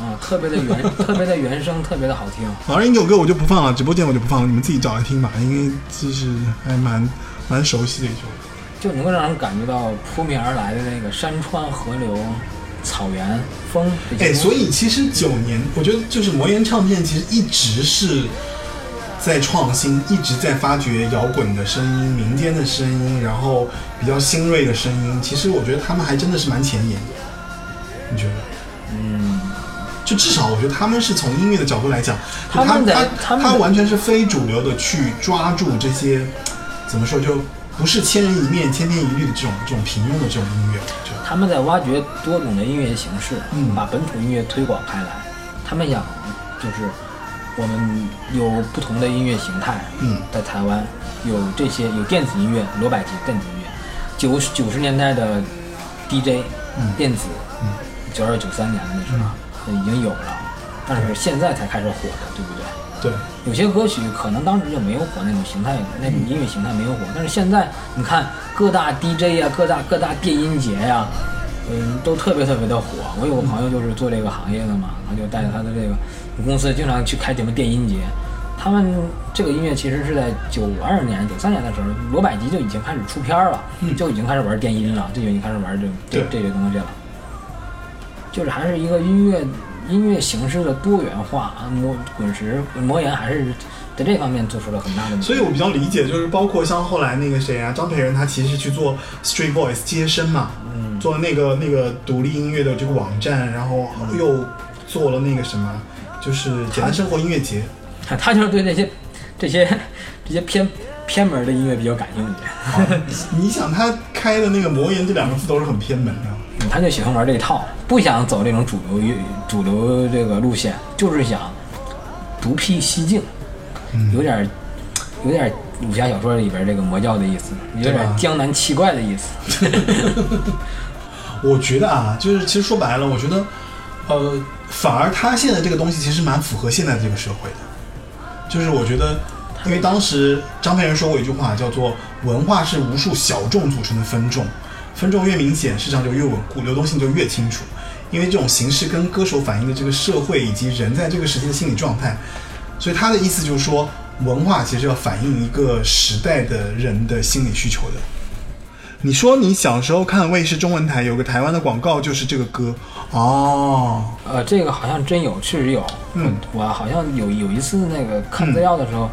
S2: 啊，特别的原，(laughs) 特别的原声，特别的好听。
S1: 《老人饮酒歌》我就不放了，直播间我就不放了，你们自己找来听吧，因为就是还蛮蛮熟悉的一首。歌。
S2: 就能够让人感觉到扑面而来的那个山川、河流、草原、风
S1: 哎，所以其实九年，我觉得就是魔岩唱片其实一直是在创新，一直在发掘摇滚的声音、民间的声音，然后比较新锐的声音。其实我觉得他们还真的是蛮前沿的，你觉得？
S2: 嗯，
S1: 就至少我觉得他们是从音乐的角度来讲，
S2: 他
S1: 他
S2: 他
S1: 他完全是非主流的去抓住这些怎么说就不是千人一面、千篇一律的这种这种平庸的这种音乐，我觉得。
S2: 他们在挖掘多种的音乐形式，
S1: 嗯
S2: 把本土音乐推广开来。他们想，就是我们有不同的音乐形态，
S1: 嗯
S2: 在台湾有这些有电子音乐，罗百吉电子音乐，九十九十年代的 DJ，、
S1: 嗯
S2: 电子，九二九三年的那时候、已经有了，但是现在才开始火的，对不对？
S1: 对，
S2: 有些歌曲可能当时就没有火那种形态，那种音乐形态没有火，但是现在你看各大 DJ 呀、各大各大电音节呀、嗯，都特别特别的火。我有个朋友就是做这个行业的嘛，他就带着他的这个公司经常去开什么电音节。他们这个音乐其实是在九二年、九三年的时候，罗百吉就已经开始出片儿了，就已经开始玩电音了，就已经开始玩这这这些东西了。就是还是一个音乐音乐形式的多元化啊，魔滚石魔岩还是在这方面做出了很大的。
S1: 所以我比较理解，就是包括像后来那个谁啊，张培仁，他其实去做 Street Voice 接生嘛，
S2: 嗯
S1: 做那个那个独立音乐的这个网站，然后又做了那个什么，就是简单生活音乐节。
S2: 他就是对那些这些这些偏偏门的音乐比较感兴趣，
S1: 你想他开的那个魔岩这两个字都是很偏门的，
S2: 嗯他就喜欢玩这一套，不想走这种主流乐主流这个路线，就是想独辟蹊径，
S1: 嗯
S2: 有点有点武侠小说里边这个魔教的意思，有点江南七怪的意思。(laughs) (laughs)
S1: 我觉得啊，就是其实说白了，我觉得，呃，反而他现在这个东西其实蛮符合现在这个社会的。就是我觉得，因为当时张培仁说过一句话，叫做“文化是无数小众组成的分众，分众越明显，市场就越稳固，流动性就越清楚。因为这种形式跟歌手反映的这个社会以及人在这个时期的心理状态，所以他的意思就是说，文化其实要反映一个时代的人的心理需求的。你说你小时候看卫视中文台有个台湾的广告，就是这个歌哦，
S2: 呃，这个好像真有，确实有。
S1: 嗯
S2: 我好像有有一次那个看资料的时候，呃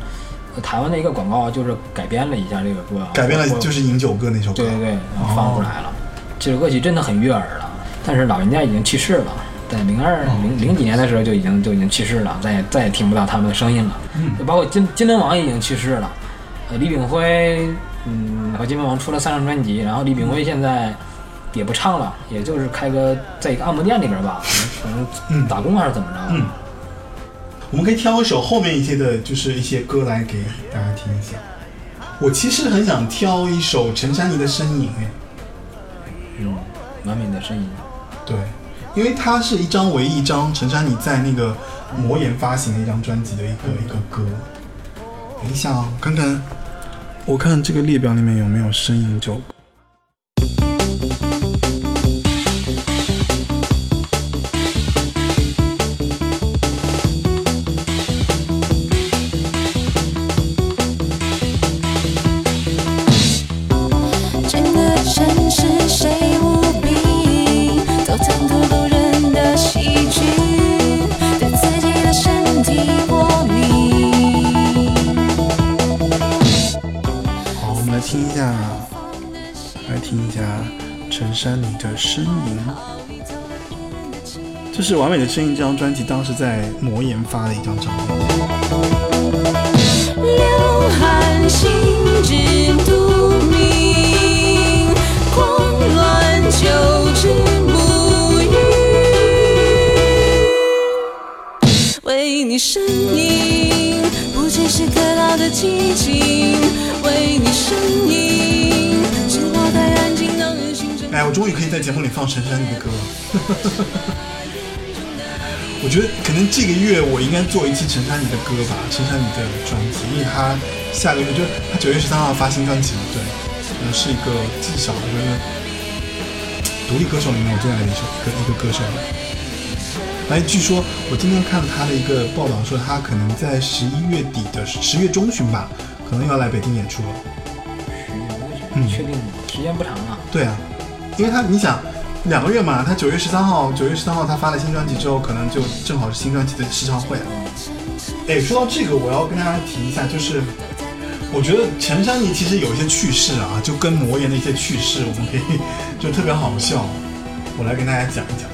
S2: 台湾的一个广告就是改编了一下这个歌，
S1: 改编了就是《饮酒歌》那首歌。
S2: 对对对，然后放出来了。这首歌曲真的很悦耳了，但是老人家已经去世了，在零二零零几年的时候就已经就已经去世了，再也再也听不到他们的声音了。
S1: 嗯
S2: 就包括金金轮王已经去世了，呃，李炳辉，嗯，和金轮王出了三张专辑，然后李炳辉现在也不唱了，也就是开个在一个按摩店里边吧，可能
S1: 嗯
S2: 打工还是怎么着。
S1: 嗯我们可以挑一首后面一些的，就是一些歌来给大家听一下。我其实很想挑一首陈珊妮的《身影》，哎，
S2: 嗯，完美的身影。
S1: 对，因为它是一张唯一一张陈珊妮在那个魔岩发行的一张专辑的一个一个歌。等一下啊，看看，我看这个列表里面有没有《身影》这首歌。这是《完美的声音》这张专辑，当时在魔岩发的一张唱片。
S5: 流汗心知肚明，狂乱求之不语。为你呻吟，不只是可老的激情。为你呻吟，直到太安静，让人心生。
S1: 哎，我终于可以在节目里放陈珊妮的歌了。(laughs) 我觉得可能这个月我应该做一次陈珊妮的歌吧，陈珊妮的专辑，因为她下个月就是她九月十三号发新专辑了，对，呃，是一个至少我觉得独立歌手里面我最爱的一首一个一个歌手了。哎，据说我今天看了他的一个报道，说他可能在十一月底的十月中旬吧，可能要来北京演出了。嗯
S2: 确定吗？时间不长啊。
S1: 对啊，因为他你想两个月嘛，他九月十三号，九月十三号他发了新专辑之后，可能就正好是新专辑的试唱会啊。哎，说到这个，我要跟大家提一下，就是我觉得陈珊妮其实有一些趣事啊，就跟魔岩的一些趣事，我们可以就特别好笑，我来跟大家讲一讲。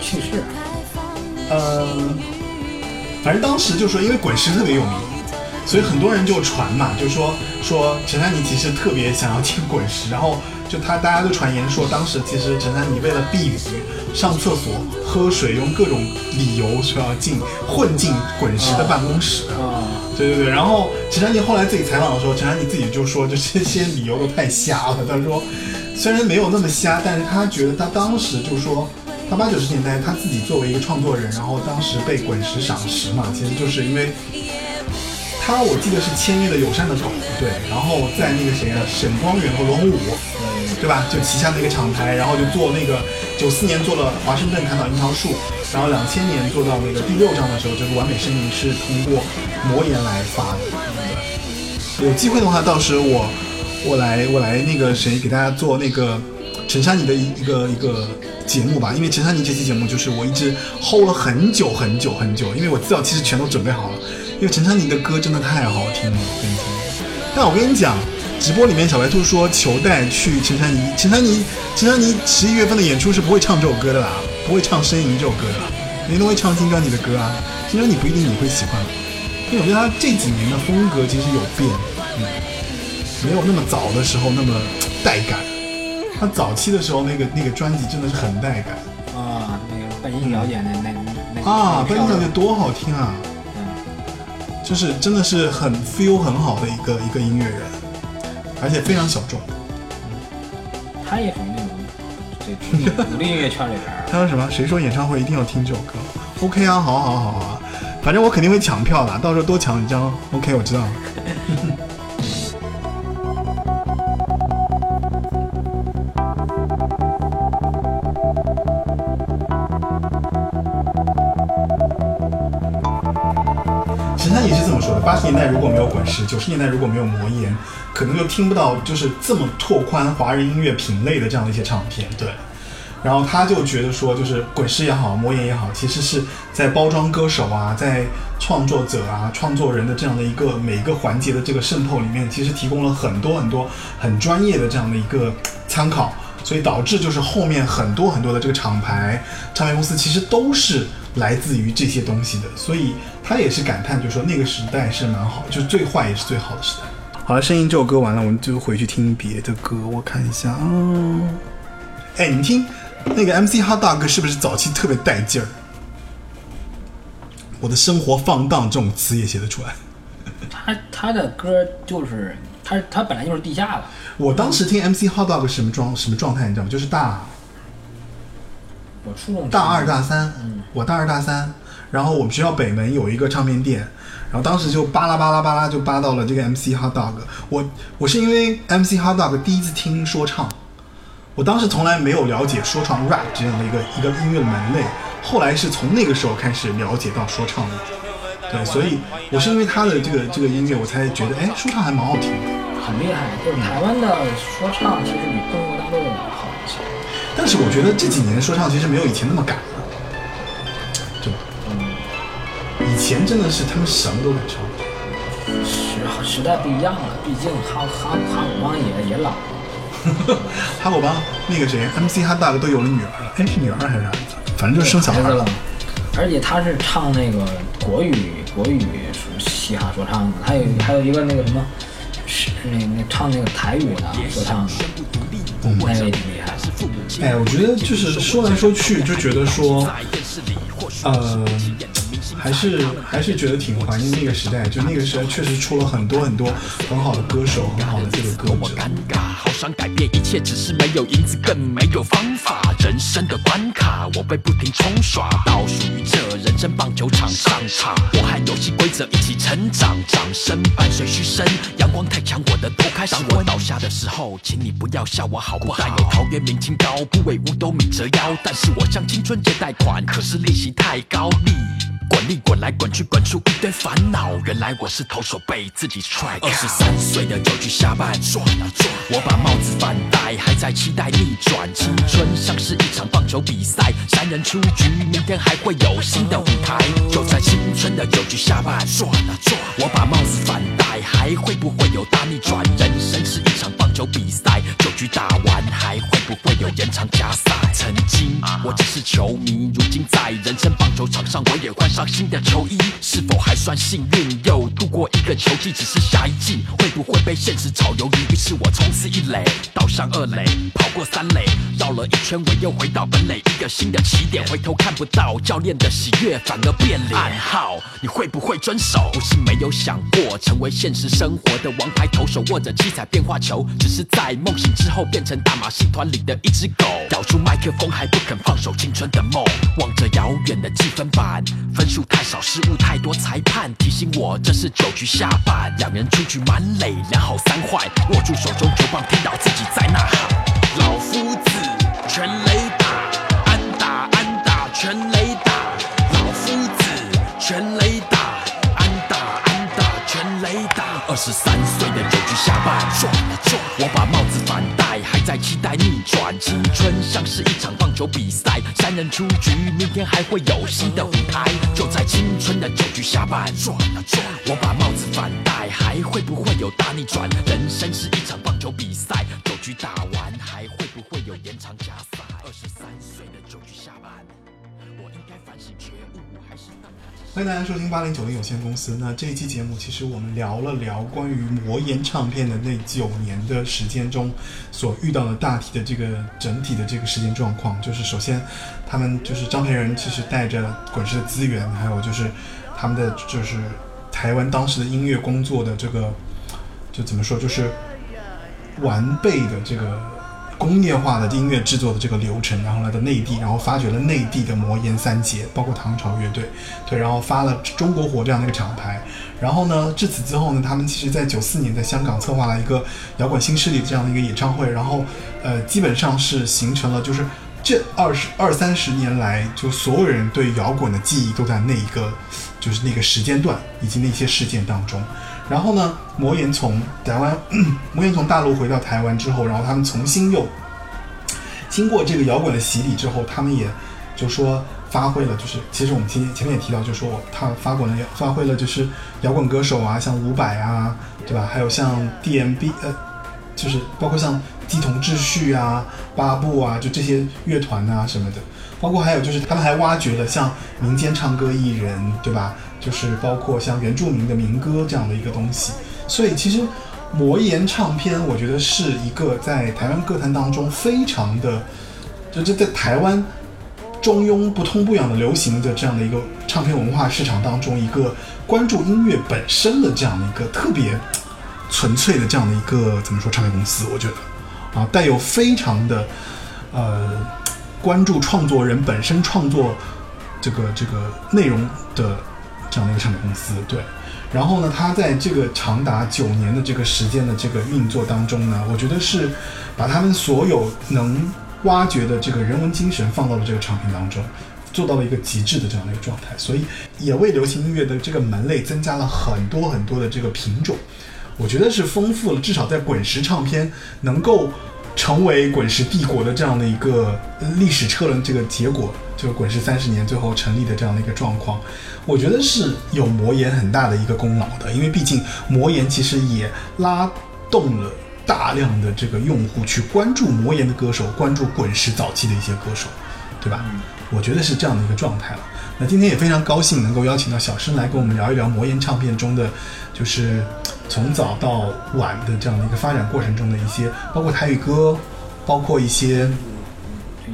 S2: 趣事啊。
S1: 呃，反正当时就说，因为滚石特别有名，所以很多人就传嘛，就说说陈珊妮其实特别想要听滚石，然后就他大家都传言说，当时其实陈珊妮为了避雨、上厕所、喝水，用各种理由说要进混进滚石的办公室。
S2: 啊，
S1: 对对对，然后陈珊妮后来自己采访的时候，陈珊妮自己就说，就这些理由都太瞎了。她说，虽然没有那么瞎，但是她觉得她当时就说，她八九十年代他自己作为一个创作人，然后当时被滚石赏识嘛，其实就是因为他我记得是签约的友善的狗，对，然后在那个谁啊，沈光远和罗洪武，对吧？就旗下的一个厂牌，然后就做那个九四年做了华盛顿砍倒樱桃树，然后两千年做到那个第六章的时候，这个完美声明是通过魔岩来发的。有机会的话，到时我我来我来那个谁给大家做那个陈珊妮的一一个一个节目吧，因为陈珊妮这期节目就是我一直 hold 了很久很久很久，因为我资料其实全都准备好了，因为陈珊妮的歌真的太好听了，我跟你讲。但我跟你讲，直播里面小白兔说求带去陈珊妮，陈珊妮，陈珊妮十一月份的演出是不会唱这首歌的啦，不会唱《呻吟》这首歌的啦，人家都会唱新专辑的歌啊。新专辑不一定你会喜欢，因为我觉得他这几年的风格其实有变，嗯，没有那么早的时候那么带感。他早期的时候那个那个专辑真的是很带感
S2: 啊，那个半音小姐那那那
S1: 啊，
S2: 那
S1: 班小姐多好听啊！
S2: 嗯，
S1: 就是真的是很 feel 很好的一个一个音乐人，而且非常小众。
S2: 他也属于那种这独立音乐圈里边儿，
S1: 他说什么？谁说演唱会一定要听这首歌？OK 啊，好好好啊，反正我肯定会抢票的，到时候多抢几张。OK，我知道了。八十年代如果没有滚石，九十年代如果没有魔岩，可能就听不到就是这么拓宽华人音乐品类的这样的一些唱片。对，然后他就觉得说，就是滚石也好，魔岩也好，其实是在包装歌手啊，在创作者啊、创作人的这样的一个每一个环节的这个渗透里面，其实提供了很多很多很专业的这样的一个参考。所以导致就是后面很多很多的这个厂牌、唱片公司其实都是来自于这些东西的，所以他也是感叹，就是说那个时代是蛮好，就是最坏也是最好的时代。好了，声音这首歌完了，我们就回去听别的歌。我看一下啊，哎，你们听那个 MC 哈大哥是不是早期特别带劲儿？我的生活放荡这种词也写得出来。
S2: 他他的歌就是他他本来就是地下的，
S1: 我当时听 MC Hot Dog 是什么状什么状态，你知道吗？就是大
S2: 我初中
S1: 大二大三，
S2: 嗯
S1: 我大二大三，然后我们学校北门有一个唱片店，然后当时就巴拉巴拉巴拉就扒到了这个 MC Hot Dog。我我是因为 MC Hot Dog 第一次听说唱，我当时从来没有了解说唱 rap 这样的一个一个音乐的门类，后来是从那个时候开始了解到说唱的。对，所以我是因为他的这个这个音乐，我才觉得哎，说唱还蛮好听的。
S2: 很厉害，就是台湾的说唱其实比中国大陆的好一些。
S1: 但是我觉得这几年说唱其实没有以前那么敢了，对吧？以前真的是他们什么都敢唱。
S2: 时时代不一样了，毕竟哈哈哈姆帮也也老了，(laughs)
S1: 哈狗帮那个谁，MC 哈大哥都有了女儿了，哎，是女儿还是儿子？反正就是生小孩了。
S2: 而且他是唱那个国语国语说嘻哈说唱的，还有还有一个那个什么，是那那唱那个台语的说唱的，
S1: 嗯
S2: 那个也挺厉害的。
S1: 哎，我觉得就是说来说去，就觉得说，呃，还是还是觉得挺怀念那个时代，就那个时代确实出了很多很多很好的歌手，很好的这个歌者。
S6: 尴尬，好想改变一切，只是没有银子，更没有方法。人生的关卡，我被不停冲刷，倒数于这人生棒球场上场。我和游戏规则一起成长，掌声伴随嘘声，阳光太强，我的头开始昏。当我倒下的时候，请你不要笑我好不好？但有桃园明清高，不为五斗米折腰。但是我向青春借贷款，可是利息太高，利。滚力滚来滚去，滚出一堆烦恼。原来我是投手，被自己踹。二十三岁的就去下半转啊转，我把帽子反戴，还在期待逆转。青春像是一场棒球比赛，三人出局，明天还会有新的舞台。就在青春的九局下半转啊转，我把帽子反戴，还会不会有大逆转？人生是一场棒球比赛，九局打完还会不会有延长加赛？曾经我只是球迷，如今在人生棒球场上，我也换上新的球衣，是否还算幸运？又度过一个球季，只是下一季会不会被现实炒鱿鱼？于是我冲刺一垒，倒上二垒，跑过三垒，绕了一圈，我又回到本垒，一个新的起点。回头看不到教练的喜悦，反而变脸。暗号，你会不会遵守？不是没有想过成为现实生活的王牌投手，握着七彩变化球，只是在梦醒之后变成大马戏团里的一只狗，咬住麦克风还不肯放手青春的梦，望着遥远的计分板，分数太少，失误太多，裁判提醒我这是九局下半，两人出局满垒，两好三坏，握住手中球棒，听到自己在呐喊，老夫子全垒打，安打安打全垒打，老夫子全垒打，安打安打全垒打。二十三岁的酒局下半，转了转，我把帽子反戴，还在期待逆转。青春像是一场棒球比赛，三人出局，明天还会有新的舞台。就在青春的酒局下半，转了转，我把帽子反戴，还会不会有大逆转？人生是一场棒球比赛，酒局打完
S1: 欢迎大家收听八零九零有限公司。那这一期节目，其实我们聊了聊关于魔岩唱片的那九年的时间中所遇到的大体的这个整体的这个时间状况。就是首先，他们就是张培仁其实带着滚石的资源，还有就是他们的就是台湾当时的音乐工作的这个，就怎么说，就是完备的这个工业化的音乐制作的这个流程，然后来到内地，然后发掘了内地的魔岩三杰，包括唐朝乐队，对，然后发了中国火这样的一个厂牌。然后呢，至此之后呢，他们其实在九四年在香港策划了一个摇滚新势力这样的一个演唱会，然后呃，基本上是形成了就是这二十二三十年来，就所有人对摇滚的记忆都在那一个就是那个时间段以及那些事件当中。然后呢，魔岩从台湾，(clears throat) 魔岩从大陆回到台湾之后，然后他们重新又经过这个摇滚的洗礼之后，他们也就说发挥了，就是其实我们前前面也提到，就说他发滚了，发挥了就是摇滚歌手啊，像伍佰啊，对吧？还有像 DMB 呃，就是包括像鸡同秩序啊、八部啊，就这些乐团啊什么的，包括还有就是他们还挖掘了像民间唱歌艺人，对吧？就是包括像原住民的民歌这样的一个东西，所以其实魔岩唱片，我觉得是一个在台湾歌坛当中非常的，就这在台湾中庸不痛不痒的流行的这样的一个唱片文化市场当中，一个关注音乐本身的这样的一个特别纯粹的这样的一个怎么说唱片公司，我觉得。啊，带有非常的呃关注创作人本身创作这个这个内容的这样的一个唱片公司，对。然后呢，他在这个长达九年的这个时间的这个运作当中呢，我觉得是把他们所有能挖掘的这个人文精神放到了这个唱片当中，做到了一个极致的这样的一个状态，所以也为流行音乐的这个门类增加了很多很多的这个品种。我觉得是丰富了，至少在滚石唱片能够成为滚石帝国的这样的一个历史车轮这个结果，就是滚石三十年最后成立的这样的一个状况，我觉得是有魔岩很大的一个功劳的，因为毕竟魔岩其实也拉动了大量的这个用户去关注魔岩的歌手，关注滚石早期的一些歌手，对吧？我觉得是这样的一个状态了。那今天也非常高兴能够邀请到小生来跟我们聊一聊魔岩唱片中的，就是从早到晚的这样的一个发展过程中的一些，包括台语歌，包括一些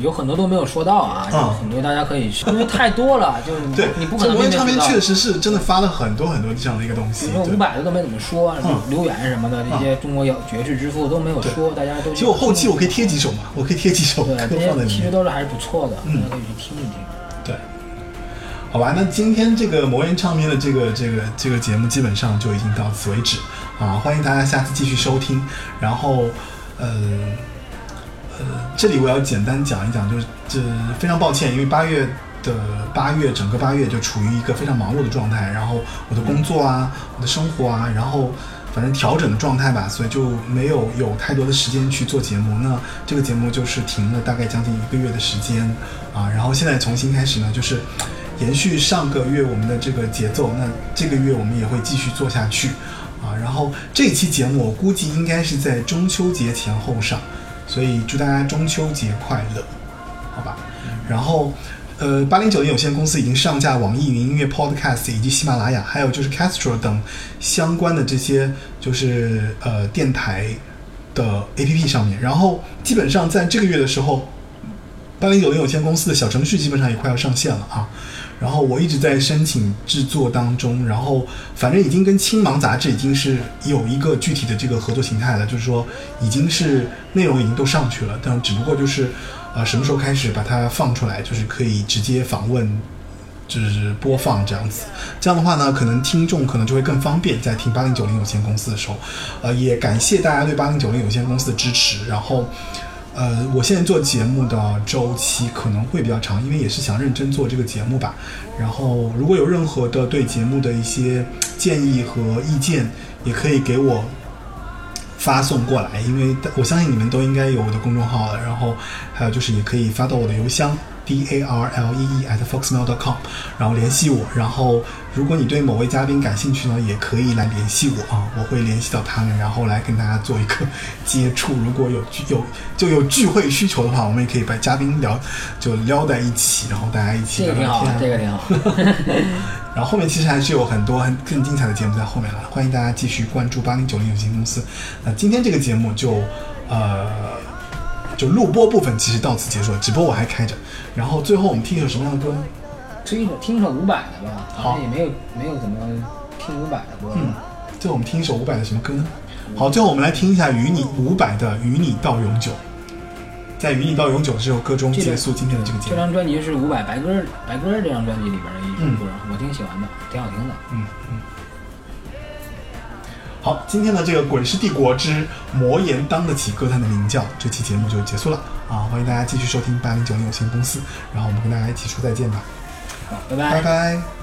S2: 有很多都没有说到啊，
S1: 有
S2: 很多大家可以去，因为太多了，就是你
S1: 对
S2: 你不可能
S1: 这魔岩唱片确实是真的发了很多很多这样的一个东西。
S2: 比如
S1: 对
S2: 伍佰的都没怎么说，
S1: 嗯
S2: 刘远什么的这些中国有爵士之父都没有说，大家都
S1: 其实我后期我可以贴几首嘛，我可以贴几首歌
S2: 对这些
S1: 放在里面。
S2: 其实都是还是不错的，大
S1: 嗯
S2: 家可以去听一听。
S1: 对，好吧，那今天这个魔岩唱片的这个这个这个节目基本上就已经到此为止啊，欢迎大家下次继续收听。然后，呃呃，这里我要简单讲一讲，就是这非常抱歉，因为八月的八月整个八月就处于一个非常忙碌的状态，然后我的工作啊，我的生活啊，然后。反正调整的状态吧，所以就没有有太多的时间去做节目。那这个节目就是停了大概将近一个月的时间啊，然后现在重新开始呢，就是延续上个月我们的这个节奏。那这个月我们也会继续做下去啊。然后这期节目我估计应该是在中秋节前后上，所以祝大家中秋节快乐，好吧？然后。呃，八零九零有限公司已经上架网易云音乐 Podcast 以及喜马拉雅，还有就是 Castro 等相关的这些就是呃电台的 APP 上面。然后基本上在这个月的时候，八零九零有限公司的小程序基本上也快要上线了啊。然后我一直在申请制作当中，然后反正已经跟青芒杂志已经是有一个具体的这个合作形态了，就是说已经是内容已经都上去了，但只不过就是呃什么时候开始把它放出来，就是可以直接访问。就是播放这样子，这样的话呢，可能听众可能就会更方便在听八零九零有限公司的时候，呃，也感谢大家对八零九零有限公司的支持。然后，呃，我现在做节目的周期可能会比较长，因为也是想认真做这个节目吧。然后，如果有任何的对节目的一些建议和意见，也可以给我发送过来，因为我相信你们都应该有我的公众号了。然后，还有就是也可以发到我的邮箱。D a r l e e at foxmail.com，然后联系我。然后，如果你对某位嘉宾感兴趣呢，也可以来联系我啊，我会联系到他们，然后来跟大家做一个 (laughs) 接触。如果有聚有就有聚会需求的话，我们也可以把嘉宾聊就撩在一起，然后大家一起
S2: 这个挺好
S1: 聊聊天啊。，
S2: 这个挺好。(laughs)
S1: 然后后面其实还是有很多很更精彩的节目在后面了，欢迎大家继续关注八零九零有限公司。那今天这个节目就呃就录播部分其实到此结束了，直播我还开着。然后最后我们听一首什么样的歌呢？
S2: 听一首听一首伍佰的吧，
S1: 好
S2: 像也没有没有怎么听伍佰的歌。
S1: 嗯，最后我们听一首伍佰的什么歌呢？好，最后我们来听一下与你伍佰的《与你到永久》。在《与你到永久》这首歌中结束今天的这个节目这。
S2: 张专辑是伍佰白鸽白鸽这张专辑里边的一首歌，我挺喜欢的，挺好听的。
S1: 嗯嗯。好，今天的这个《滚石帝国之魔岩当得起歌坛的名叫》这期节目就结束了。啊！欢迎大家继续收听八零九零有限公司，然后我们跟大家一起说再见吧，
S2: 好，拜
S1: 拜